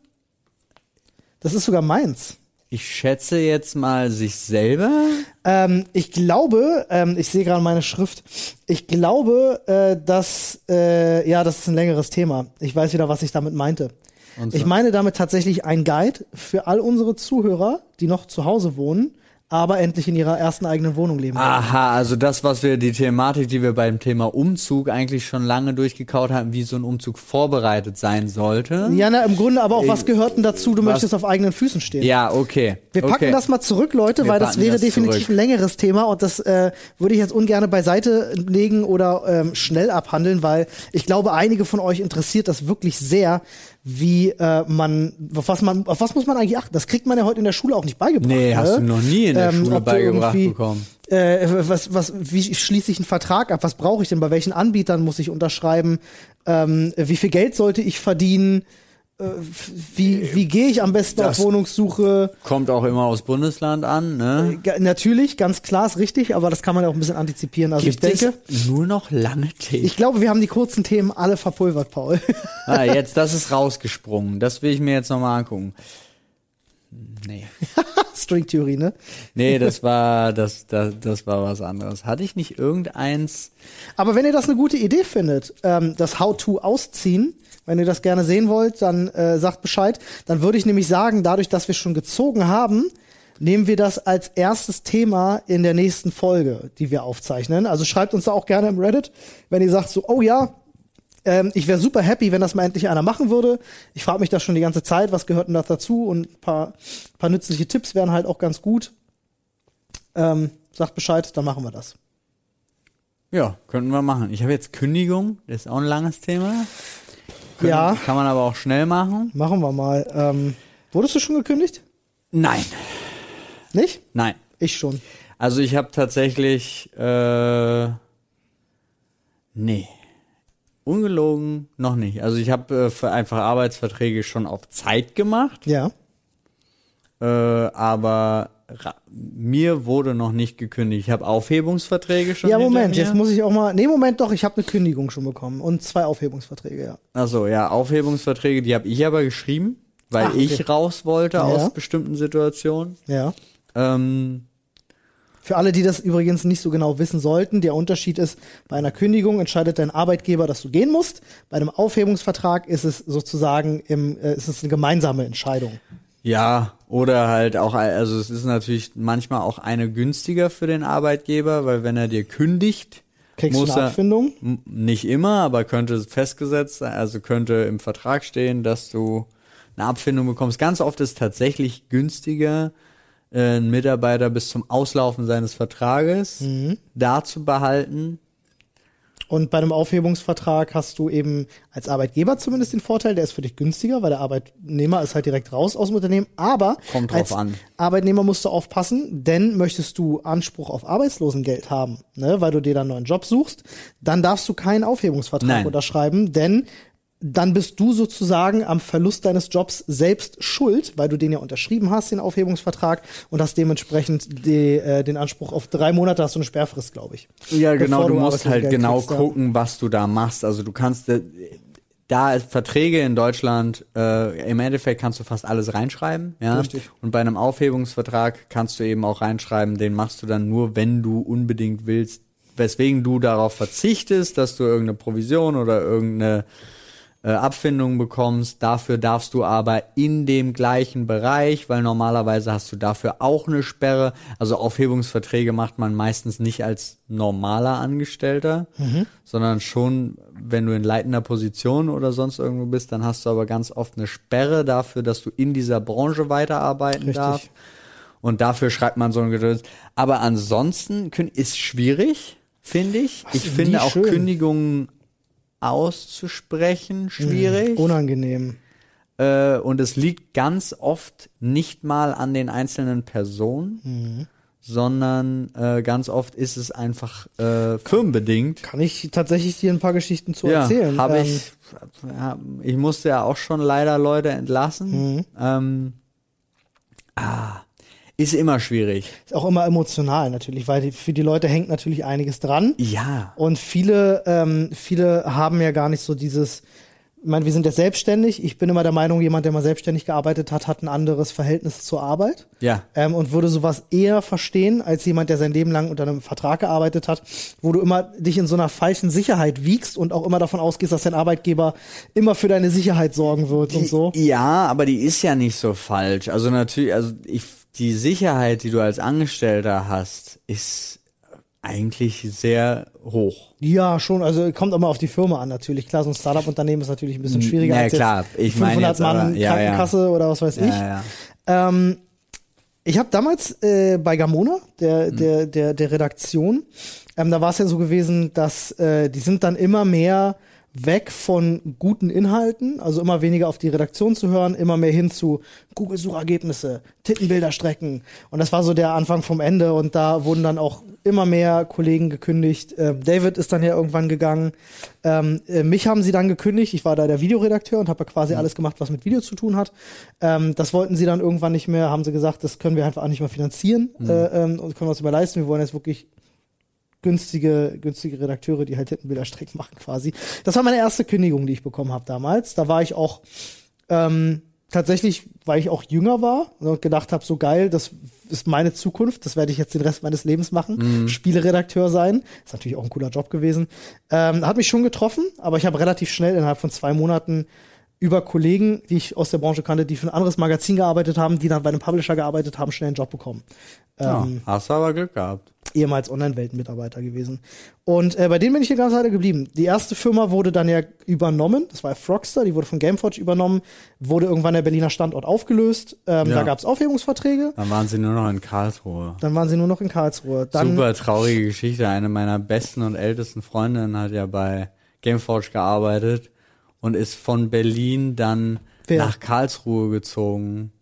Das ist sogar meins. Ich schätze jetzt mal sich selber. Ähm, ich glaube, ähm, ich sehe gerade meine Schrift. Ich glaube, äh, dass, äh, ja, das ist ein längeres Thema. Ich weiß wieder, was ich damit meinte. So. Ich meine damit tatsächlich ein Guide für all unsere Zuhörer, die noch zu Hause wohnen, aber endlich in ihrer ersten eigenen Wohnung leben. Aha, also das, was wir, die Thematik, die wir beim Thema Umzug eigentlich schon lange durchgekaut haben, wie so ein Umzug vorbereitet sein sollte. Ja, na, im Grunde aber auch, was Äh, gehört denn dazu? Du was- möchtest auf eigenen Füßen stehen. Ja, okay. Wir packen okay. das mal zurück, Leute, Wir weil das wäre das definitiv zurück. ein längeres Thema und das äh, würde ich jetzt ungern beiseite legen oder ähm, schnell abhandeln, weil ich glaube, einige von euch interessiert das wirklich sehr, wie äh, man, auf was man, auf was muss man eigentlich achten? Das kriegt man ja heute in der Schule auch nicht beigebracht. Nee, hast ne? du noch nie in der Ähm, Schule beigebracht bekommen. Äh, was, was, wie schließe ich einen Vertrag ab? Was brauche ich denn? Bei welchen Anbietern muss ich unterschreiben? Ähm, wie viel Geld sollte ich verdienen? Äh, wie, wie gehe ich am besten Das- auf Wohnungssuche? Kommt auch immer aus Bundesland an, ne? Ga- Natürlich, ganz klar ist richtig, aber das kann man ja auch ein bisschen antizipieren. Also Gibt ich denke, es nur noch lange Tee? ich glaube, wir haben die kurzen Themen alle verpulvert, Paul. ah, jetzt, das ist rausgesprungen. Das will ich mir jetzt nochmal angucken. Nee. Stringtheorie, ne? Nee, das war, das, das, das war was anderes. Hatte ich nicht irgendeins? Aber wenn ihr das eine gute Idee findet, ähm, das How-to ausziehen, wenn ihr das gerne sehen wollt, dann äh, sagt Bescheid. Dann würde ich nämlich sagen, dadurch, dass wir schon gezogen haben, nehmen wir das als erstes Thema in der nächsten Folge, die wir aufzeichnen. Also schreibt uns da auch gerne im Reddit, wenn ihr sagt so, oh ja, ähm, ich wäre super happy, wenn das mal endlich einer machen würde. Ich frage mich das schon die ganze Zeit, was gehört denn da dazu? Und ein paar, paar nützliche Tipps wären halt auch ganz gut. Ähm, sagt Bescheid, dann machen wir das. Ja, könnten wir machen. Ich habe jetzt Kündigung, das ist auch ein langes Thema. Können- Ja. Kann man aber auch schnell machen. Machen wir mal. Ähm, wurdest du schon gekündigt? Nein, Nicht? nein. Ich schon. Also ich habe tatsächlich, äh, nee, ungelogen noch nicht. Also ich habe äh, für einfach Arbeitsverträge schon auf Zeit gemacht, Ja. äh, aber mir wurde noch nicht gekündigt. Ich habe Aufhebungsverträge schon. Ja, Moment, jetzt muss ich auch mal. Nee, Moment doch, ich habe eine Kündigung schon bekommen und zwei Aufhebungsverträge, ja. Achso, ja, Aufhebungsverträge, die habe ich aber geschrieben, weil Ah, okay. ich raus wollte Ja. aus bestimmten Situationen. Ja. Ähm, Für alle, die das übrigens nicht so genau wissen sollten, der Unterschied ist, bei einer Kündigung entscheidet dein Arbeitgeber, dass du gehen musst. Bei einem Aufhebungsvertrag ist es sozusagen im, äh, ist es eine gemeinsame Entscheidung. Ja, oder halt auch, also es ist natürlich manchmal auch eine günstiger für den Arbeitgeber, weil wenn er dir kündigt, Kriegst muss du eine er, Abfindung? M- Nicht immer, aber könnte festgesetzt sein, also könnte im Vertrag stehen, dass du eine Abfindung bekommst. Ganz oft ist tatsächlich günstiger, äh, einen Mitarbeiter bis zum Auslaufen seines Vertrages Mhm. da zu behalten. Und bei einem Aufhebungsvertrag hast du eben als Arbeitgeber zumindest den Vorteil, der ist für dich günstiger, weil der Arbeitnehmer ist halt direkt raus aus dem Unternehmen. Aber als an. Arbeitnehmer musst du aufpassen, denn möchtest du Anspruch auf Arbeitslosengeld haben, ne, weil du dir dann einen neuen Job suchst, dann darfst du keinen Aufhebungsvertrag Nein. unterschreiben, denn dann bist du sozusagen am Verlust deines Jobs selbst schuld, weil du den ja unterschrieben hast, den Aufhebungsvertrag, und hast dementsprechend die, äh, den Anspruch auf drei Monate hast du eine Sperrfrist, glaube ich. Ja, genau, du du musst halt genau kriegst, gucken, was du da machst. Also du kannst äh, da Verträge in Deutschland, äh, im Endeffekt kannst du fast alles reinschreiben, ja. Richtig. Und bei einem Aufhebungsvertrag kannst du eben auch reinschreiben, den machst du dann nur, wenn du unbedingt willst, weswegen du darauf verzichtest, dass du irgendeine Provision oder irgendeine äh, Abfindung bekommst. Dafür darfst du aber in dem gleichen Bereich, weil normalerweise hast du dafür auch eine Sperre. Also Aufhebungsverträge macht man meistens nicht als normaler Angestellter, sondern schon, wenn du in leitender Position oder sonst irgendwo bist, dann hast du aber ganz oft eine Sperre dafür, dass du in dieser Branche weiterarbeiten Richtig. darfst. Und dafür schreibt man so ein Gedöns. Aber ansonsten ist schwierig, finde ich. Was ich finde auch schön? Kündigungen auszusprechen schwierig. Unangenehm. Äh, und es liegt ganz oft nicht mal an den einzelnen Personen, Mhm. sondern äh, ganz oft ist es einfach äh, firmenbedingt. Kann ich tatsächlich dir ein paar Geschichten zu ja, erzählen? habe Ähm, ich. Ich musste ja auch schon leider Leute entlassen. Mhm. Ähm, ah, ist immer schwierig. Ist auch immer emotional natürlich, weil die, für die Leute hängt natürlich einiges dran. Ja. Und viele, ähm, viele haben ja gar nicht so dieses, ich meine, wir sind jetzt selbstständig. Ich bin immer der Meinung, jemand, der mal selbstständig gearbeitet hat, hat ein anderes Verhältnis zur Arbeit. Ja. Ähm, und würde sowas eher verstehen, als jemand, der sein Leben lang unter einem Vertrag gearbeitet hat, wo du immer dich in so einer falschen Sicherheit wiegst und auch immer davon ausgehst, dass dein Arbeitgeber immer für deine Sicherheit sorgen wird und so. Ja, aber die ist ja nicht so falsch. Also natürlich, also ich, die Sicherheit, die du als Angestellter hast, ist eigentlich sehr hoch. Ja, schon. Also kommt auch mal auf die Firma an natürlich. Klar, so ein Startup-Unternehmen ist natürlich ein bisschen schwieriger Ja, als klar. Ich meine 500 jetzt aber- Mann ja, ja. Krankenkasse oder was weiß ich. Ja, ja. Ähm, ich habe damals äh, bei Gamona, der, Hm. der, der, der Redaktion, ähm, da war es ja so gewesen, dass äh, die sind dann immer mehr weg von guten Inhalten, also immer weniger auf die Redaktion zu hören, immer mehr hin zu Google-Suchergebnisse, Tittenbilder strecken. Und das war so der Anfang vom Ende und da wurden dann auch immer mehr Kollegen gekündigt. Ähm, David ist dann ja irgendwann gegangen. Ähm, äh, mich haben sie dann gekündigt. Ich war da der Videoredakteur und habe quasi alles gemacht, was mit Video zu tun hat. Ähm, das wollten sie dann irgendwann nicht mehr, haben sie gesagt, das können wir einfach auch nicht mehr finanzieren äh, ähm, und können wir uns über leisten. Wir wollen jetzt wirklich günstige, günstige Redakteure, die halt Tittenbilderstrecken machen quasi. Das war meine erste Kündigung, die ich bekommen habe damals. Da war ich auch ähm, tatsächlich, weil ich auch jünger war und gedacht habe, so geil, das ist meine Zukunft, das werde ich jetzt den Rest meines Lebens machen, Spieleredakteur sein. Ist natürlich auch ein cooler Job gewesen. Ähm, hat mich schon getroffen, aber ich habe relativ schnell innerhalb von zwei Monaten über Kollegen, die ich aus der Branche kannte, die für ein anderes Magazin gearbeitet haben, die dann bei einem Publisher gearbeitet haben, schnell einen Job bekommen. Ja, Ähm, hast du aber Glück gehabt. Ehemals Online-Welten-Mitarbeiter gewesen. Und äh, bei denen bin ich die ganze Zeit geblieben. Die erste Firma wurde dann ja übernommen, das war Frogster, die wurde von Gameforge übernommen, wurde irgendwann der Berliner Standort aufgelöst. Ähm, Ja. Da gab es Aufhebungsverträge, Dann waren sie nur noch in Karlsruhe. dann waren sie nur noch in Karlsruhe. Dann, Super traurige Geschichte. Eine meiner besten und ältesten Freundinnen hat ja bei Gameforge gearbeitet und ist von Berlin dann Wer? nach Karlsruhe gezogen.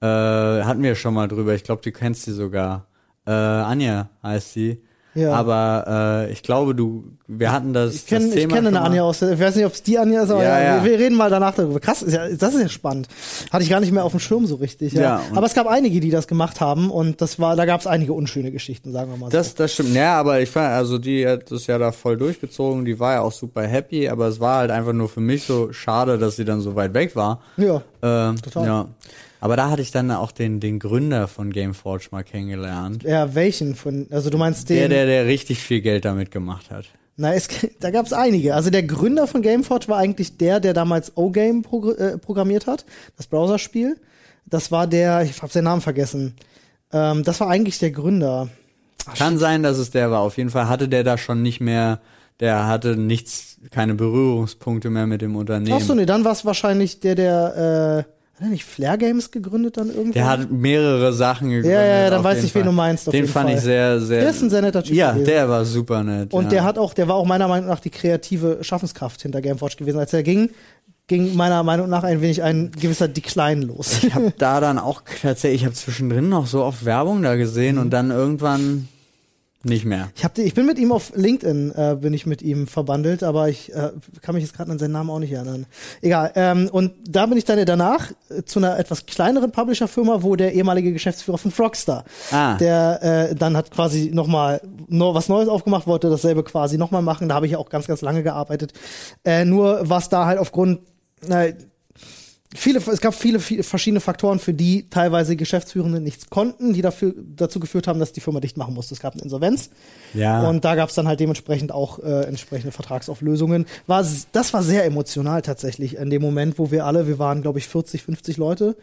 Äh, hatten wir schon mal drüber. Ich glaube, du kennst sie sogar. Äh, Anja heißt sie. Ja. Aber äh, ich glaube, du, wir hatten das, ich kenne das ich Thema kenne eine. Anja aus der, ich weiß nicht, ob es die Anja ist, aber Ja, ja, ja. Wir, wir reden mal danach darüber. Krass, ist ja, das ist ja spannend. Hatte ich gar nicht mehr auf dem Schirm so richtig. Ja. Aber es gab einige, die das gemacht haben und das war, da gab es einige unschöne Geschichten, sagen wir mal so. Das, das stimmt. Ja, aber ich fand, also die hat das ja da voll durchgezogen, die war ja auch super happy, aber es war halt einfach nur für mich so schade, dass sie dann so weit weg war. ja. Ähm, Total. Ja. Aber da hatte ich dann auch den, den Gründer von Gameforge mal kennengelernt. Ja, welchen von, also du meinst den. Der, der, der richtig viel Geld damit gemacht hat. Na, es, da gab es einige. Also der Gründer von Gameforge war eigentlich der, der damals O-Game progr äh, programmiert hat, das Browserspiel. Das war der, ich habe seinen Namen vergessen. Ähm, das war eigentlich der Gründer. Kann sein, dass es der war. Auf jeden Fall hatte der da schon nicht mehr, der hatte nichts, keine Berührungspunkte mehr mit dem Unternehmen. Ach so, nee, dann war es wahrscheinlich der, der, äh, hat er nicht Flair Games gegründet dann irgendwann? Der hat mehrere Sachen gegründet. ja, ja, dann auf weiß ich, wen du meinst. Den fand Fall. ich sehr, sehr. Der ist ein sehr netter Typ Ja, gewesen. der war super nett. Und ja. der hat auch, der war auch meiner Meinung nach die kreative Schaffenskraft hinter Gamewatch gewesen. Als er ging, ging meiner Meinung nach ein wenig ein gewisser Decline los. Ich habe da dann auch tatsächlich, ich habe zwischendrin noch so oft Werbung da gesehen Mhm. und dann irgendwann nicht mehr. Ich, hab, die- ich bin mit ihm auf LinkedIn, äh, bin ich mit ihm verbandelt, aber ich äh, kann mich jetzt gerade an seinen Namen auch nicht erinnern. Egal. Ähm, und da bin ich dann danach äh, zu einer etwas kleineren Publisher-Firma, wo der ehemalige Geschäftsführer von Frogstar, Ah. der äh, dann hat quasi nochmal no, was Neues aufgemacht, wollte dasselbe quasi nochmal machen. Da habe ich auch ganz, ganz lange gearbeitet. Äh, nur was da halt aufgrund na, viele, es gab viele, viele verschiedene Faktoren, für die teilweise Geschäftsführende nichts konnten, die dafür, dazu geführt haben, dass die Firma dicht machen musste. Es gab eine Insolvenz. Ja. Und da gab es dann halt dementsprechend auch äh, entsprechende Vertragsauflösungen. War, das war sehr emotional tatsächlich in dem Moment, wo wir alle, wir waren glaube ich 40, 50 Leute,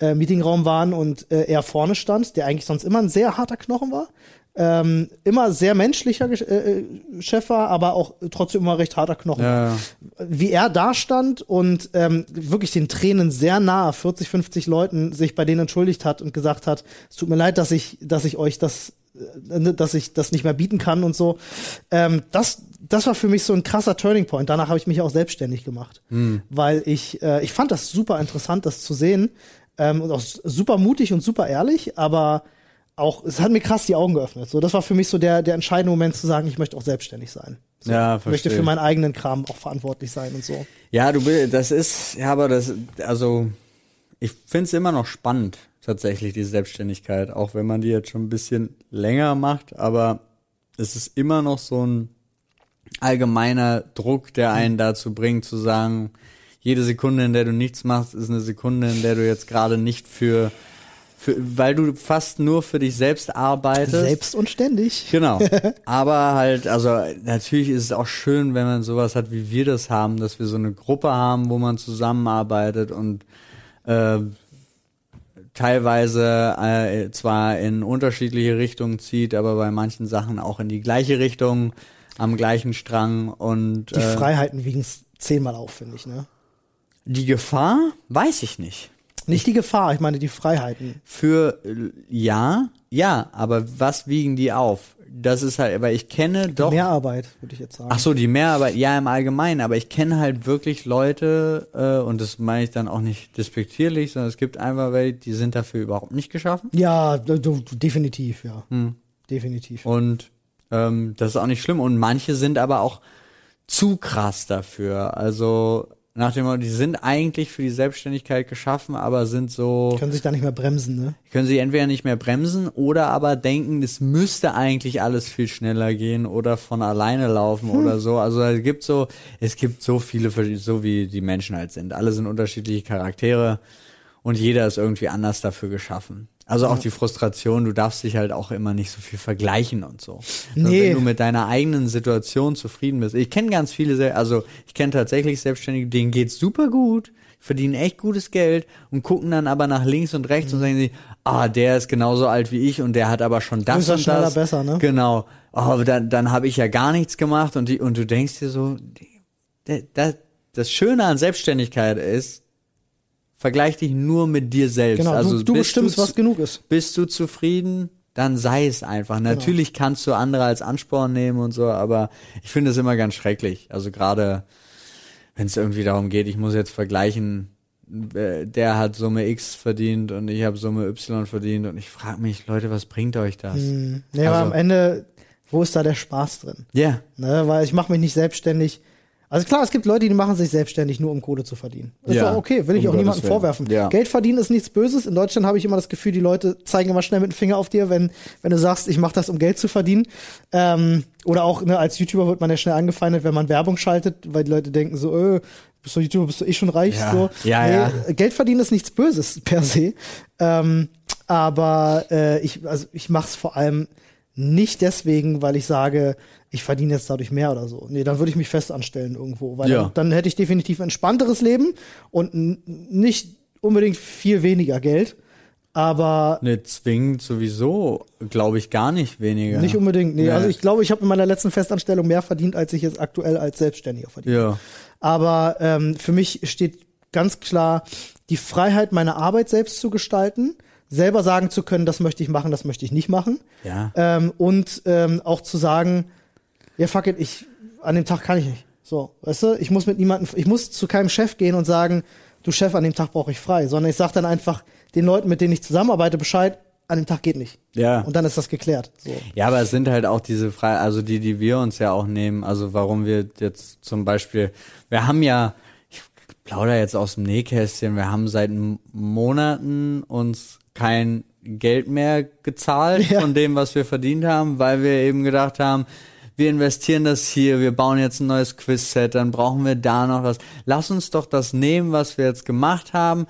äh, im Meetingraum waren und äh, er vorne stand, der eigentlich sonst immer ein sehr harter Knochen war. Ähm, immer sehr menschlicher äh, äh, Chef war, aber auch trotzdem immer recht harter Knochen. Ja. Wie er da stand und ähm, wirklich den Tränen sehr nahe, 40, 50 Leuten, sich bei denen entschuldigt hat und gesagt hat, es tut mir leid, dass ich, dass ich euch das, äh, dass ich das nicht mehr bieten kann und so. Ähm, das, das war für mich so ein krasser Turning Point. Danach habe ich mich auch selbstständig gemacht, weil ich, äh, ich fand das super interessant, das zu sehen ähm, und auch super mutig und super ehrlich, aber auch, es hat mir krass die Augen geöffnet. So, das war für mich so der, der entscheidende Moment zu sagen, ich möchte auch selbstständig sein. So, Ja, ich möchte verstehe. für meinen eigenen Kram auch verantwortlich sein und so. Ja, du bist, das ist, ja, aber das, also, ich find's immer noch spannend, tatsächlich, die Selbstständigkeit, auch wenn man die jetzt schon ein bisschen länger macht, aber es ist immer noch so ein allgemeiner Druck, der einen dazu bringt, zu sagen, jede Sekunde, in der du nichts machst, ist eine Sekunde, in der du jetzt gerade nicht für, für, weil du fast nur für dich selbst arbeitest. Selbst und ständig. Genau. Aber halt, also natürlich ist es auch schön, wenn man sowas hat, wie wir das haben, dass wir so eine Gruppe haben, wo man zusammenarbeitet und äh, teilweise äh, zwar in unterschiedliche Richtungen zieht, aber bei manchen Sachen auch in die gleiche Richtung, am gleichen Strang und Die äh, Freiheiten wiegen zehnmal auf, finde ich, ne? die Gefahr weiß ich nicht. Nicht die Gefahr, ich meine die Freiheiten. Für ja, ja, aber was wiegen die auf? Das ist halt, aber ich kenne doch Mehr Arbeit, würde ich jetzt sagen. Ach so, die Mehrarbeit, ja im Allgemeinen, aber ich kenne halt wirklich Leute, äh, und das meine ich dann auch nicht despektierlich, sondern es gibt einfach welche, die sind dafür überhaupt nicht geschaffen. Ja, du, du, definitiv, ja. Hm. Definitiv. Und ähm, das ist auch nicht schlimm. Und manche sind aber auch zu krass dafür. Also nach dem Motto, die sind eigentlich für die Selbstständigkeit geschaffen, aber sind so. Können sich da nicht mehr bremsen, ne? können sie entweder nicht mehr bremsen oder aber denken, es müsste eigentlich alles viel schneller gehen oder von alleine laufen oder so. Also es gibt so, es gibt so viele, so wie die Menschen halt sind. Alle sind unterschiedliche Charaktere und jeder ist irgendwie anders dafür geschaffen. Also auch die Frustration, du darfst dich halt auch immer nicht so viel vergleichen und so. Also Nee. Wenn du mit deiner eigenen Situation zufrieden bist. Ich kenne ganz viele, also ich kenne tatsächlich Selbstständige, denen geht's super gut, verdienen echt gutes Geld und gucken dann aber nach links und rechts und sagen sie, ah, der ist genauso alt wie ich und der hat aber schon das Größer, und schneller, das. besser, ne? Genau. Oh, dann, dann habe ich ja gar nichts gemacht und die, und du denkst dir so, das, das, das Schöne an Selbstständigkeit ist, vergleich dich nur mit dir selbst. Genau, also du, du bestimmst, zu- was genug ist. bist du zufrieden, dann sei es einfach. Genau. Natürlich kannst du andere als Ansporn nehmen und so, aber ich finde es immer ganz schrecklich. Also gerade wenn es irgendwie darum geht, ich muss jetzt vergleichen, äh, der hat Summe X verdient und ich habe Summe Y verdient und ich frage mich, Leute, was bringt euch das? Hm. Nee, aber Also- am Ende, wo ist da der Spaß drin? Ja, Ne? Weil ich mache mich nicht selbstständig. Also klar, es gibt Leute, die machen sich selbstständig, nur um Kohle zu verdienen. Ist Ja, doch okay, will ich um auch niemandem Willen. vorwerfen. Ja. Geld verdienen ist nichts Böses. In Deutschland habe ich immer das Gefühl, die Leute zeigen immer schnell mit dem Finger auf dir, wenn, wenn du sagst, ich mache das, um Geld zu verdienen. Ähm, oder auch ne, als YouTuber wird man ja schnell angefeindet, wenn man Werbung schaltet, weil die Leute denken so, äh, bist du YouTuber, bist du eh schon reich? Ja. So. Ja, ja. Geld verdienen ist nichts Böses per se. Ähm, aber äh, ich, also ich mache es vor allem nicht deswegen, weil ich sage, ich verdiene jetzt dadurch mehr oder so. Nee, dann würde ich mich fest anstellen irgendwo, weil Ja. dann, dann hätte ich definitiv ein entspannteres Leben und nicht unbedingt viel weniger Geld, aber Ne, zwingend sowieso, glaube ich, gar nicht weniger. nicht unbedingt. Nee, Nee. also ich glaube, ich habe in meiner letzten Festanstellung mehr verdient, als ich jetzt aktuell als Selbstständiger verdiene. Ja. Aber ähm, für mich steht ganz klar die Freiheit, meine Arbeit selbst zu gestalten, selber sagen zu können, das möchte ich machen, das möchte ich nicht machen. Ja. Ähm, und ähm, auch zu sagen, ja, fuck it, ich, an dem Tag kann ich nicht. So, weißt du, ich muss mit niemandem, ich muss zu keinem Chef gehen und sagen, du Chef, an dem Tag brauche ich frei, sondern ich sage dann einfach den Leuten, mit denen ich zusammenarbeite, Bescheid, an dem Tag geht nicht. Ja. Und dann ist das geklärt. So. Ja, aber es sind halt auch diese frei, also die, die wir uns ja auch nehmen. Also warum wir jetzt zum Beispiel, wir haben ja, ich plauder jetzt aus dem Nähkästchen, wir haben seit Monaten uns kein Geld mehr gezahlt Ja. von dem, was wir verdient haben, weil wir eben gedacht haben, wir investieren das hier, wir bauen jetzt ein neues Quizset, dann brauchen wir da noch was. Lass uns doch das nehmen, was wir jetzt gemacht haben.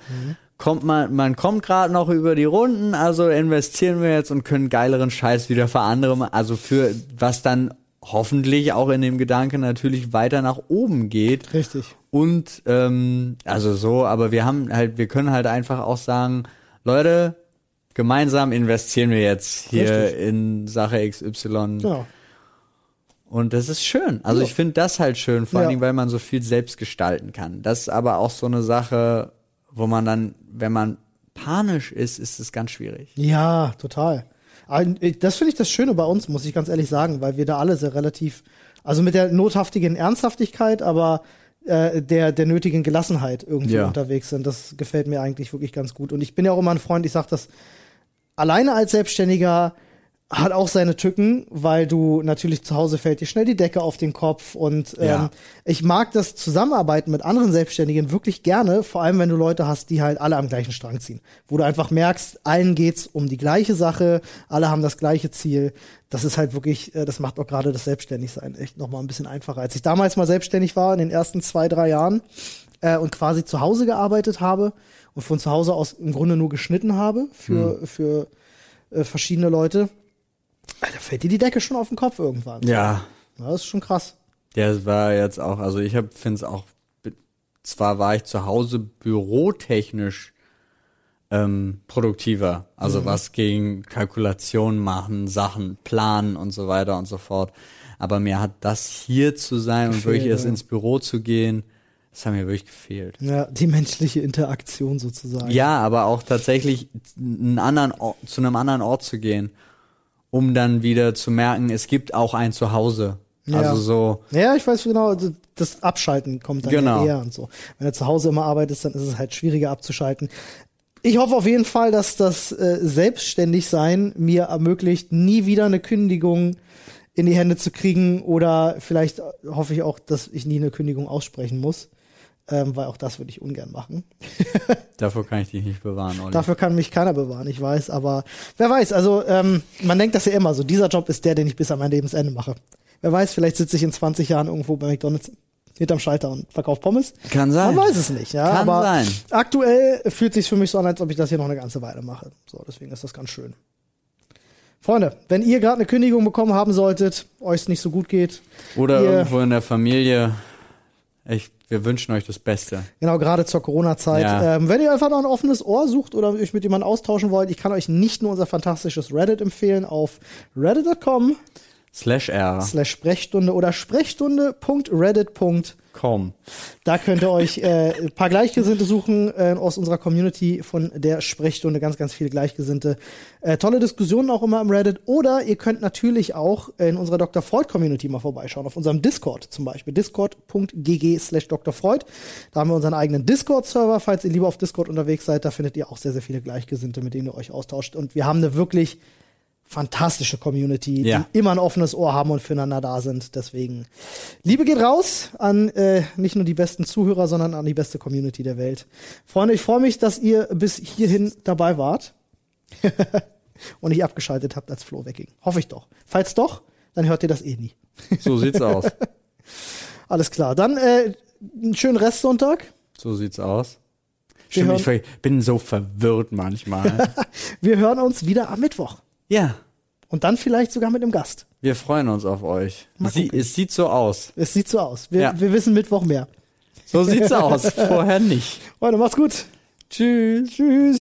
Kommt man, man kommt gerade noch über die Runden, also investieren wir jetzt und können geileren Scheiß wieder für andere, also für was dann hoffentlich auch in dem Gedanken natürlich weiter nach oben geht. Richtig. Und ähm, also so, aber wir haben halt, wir können halt einfach auch sagen, Leute, gemeinsam investieren wir jetzt hier Richtig. in Sache XY. Genau. Und das ist schön. Also Ja. ich finde das halt schön, vor Ja. allen Dingen, weil man so viel selbst gestalten kann. Das ist aber auch so eine Sache, wo man dann, wenn man panisch ist, ist es ganz schwierig. Ja, total. Äh, Das finde ich das Schöne bei uns, muss ich ganz ehrlich sagen, weil wir da alle sehr relativ, also mit der nothaftigen Ernsthaftigkeit, aber äh, der, der nötigen Gelassenheit irgendwie Ja. unterwegs sind. Das gefällt mir eigentlich wirklich ganz gut. Und ich bin ja auch immer ein Freund, ich sage das alleine als Selbstständiger hat auch seine Tücken, weil du natürlich zu Hause fällt dir schnell die Decke auf den Kopf und ähm, Ja. ich mag das Zusammenarbeiten mit anderen Selbstständigen wirklich gerne, vor allem wenn du Leute hast, die halt alle am gleichen Strang ziehen, wo du einfach merkst, allen geht's um die gleiche Sache, alle haben das gleiche Ziel. Das ist halt wirklich, äh, das macht auch gerade das Selbstständigsein echt noch mal ein bisschen einfacher. Als ich damals mal selbstständig war in den ersten zwei drei Jahren äh, und quasi zu Hause gearbeitet habe und von zu Hause aus im Grunde nur geschnitten habe für für äh, verschiedene Leute. Da fällt dir die Decke schon auf den Kopf irgendwann. Ja. Ja, Das ist schon krass. Der war jetzt auch, also ich finde es auch, zwar war ich zu Hause bürotechnisch ähm, produktiver, also was gegen Kalkulation machen, Sachen planen und so weiter und so fort. Aber mir hat das hier zu sein und Gefehlt, wirklich erst ja. ins Büro zu gehen, das hat mir wirklich gefehlt. Ja, die menschliche Interaktion sozusagen. Ja, aber auch tatsächlich einen anderen Ort, zu einem anderen Ort zu gehen, um dann wieder zu merken, es gibt auch ein Zuhause. Ja. Also so, Ja, ich weiß genau, d- das Abschalten kommt dann Genau. eher und so. Wenn du zu Hause immer arbeitest, dann ist es halt schwieriger abzuschalten. Ich hoffe auf jeden Fall, dass das äh, Selbstständigsein mir ermöglicht, nie wieder eine Kündigung in die Hände zu kriegen oder vielleicht hoffe ich auch, dass ich nie eine Kündigung aussprechen muss, ähm, weil auch das würde ich ungern machen. davor kann ich dich nicht bewahren, Olli. Dafür kann mich keiner bewahren, ich weiß, aber wer weiß, also ähm, man denkt das ja immer so, dieser Job ist der, den ich bis an mein Lebensende mache. Wer weiß, vielleicht sitze ich in 20 Jahren irgendwo bei McDonalds hinterm Schalter und verkaufe Pommes. Kann sein. Man weiß es nicht, ja. Kann aber sein. aktuell fühlt sich für mich so an, als ob ich das hier noch eine ganze Weile mache. So, deswegen ist das ganz schön. Freunde, wenn ihr gerade eine Kündigung bekommen haben solltet, euch es nicht so gut geht, Oder irgendwo in der Familie. Ich, wir wünschen euch das Beste. Genau, gerade zur Corona-Zeit. Ja. Ähm, wenn ihr einfach noch ein offenes Ohr sucht oder euch mit jemandem austauschen wollt, ich kann euch nicht nur unser fantastisches Reddit empfehlen auf reddit.com Slash R. slash Sprechstunde oder sprechstunde.reddit.com. Da könnt ihr euch äh, ein paar Gleichgesinnte suchen äh, aus unserer Community von der Sprechstunde. Ganz, ganz viele Gleichgesinnte. Äh, tolle Diskussionen auch immer im Reddit. Oder ihr könnt natürlich auch in unserer Dr. Freud Community mal vorbeischauen. Auf unserem Discord zum Beispiel. Discord.gg slash Dr. Freud. Da haben wir unseren eigenen Discord-Server. Falls ihr lieber auf Discord unterwegs seid, da findet ihr auch sehr, sehr viele Gleichgesinnte, mit denen ihr euch austauscht. Und wir haben eine wirklich fantastische Community, Ja. die immer ein offenes Ohr haben und füreinander da sind. Deswegen, Liebe geht raus an äh, nicht nur die besten Zuhörer, sondern an die beste Community der Welt. Freunde, ich freue mich, dass ihr bis hierhin dabei wart und nicht abgeschaltet habt, als Flo wegging. Hoffe ich doch. Falls doch, dann hört ihr das eh nie. So sieht's aus. Alles klar. Dann äh, einen schönen Restsonntag. So sieht's aus. Stimmt, ich bin so verwirrt manchmal. Wir hören uns wieder am Mittwoch. Ja, Und dann vielleicht sogar mit einem Gast. wir freuen uns auf euch. Sie, es sieht so aus. Es sieht so aus. Wir, Ja. wir wissen Mittwoch mehr. So sieht's aus. Vorher nicht. Freunde, macht's gut. Tschüss. Tschüss.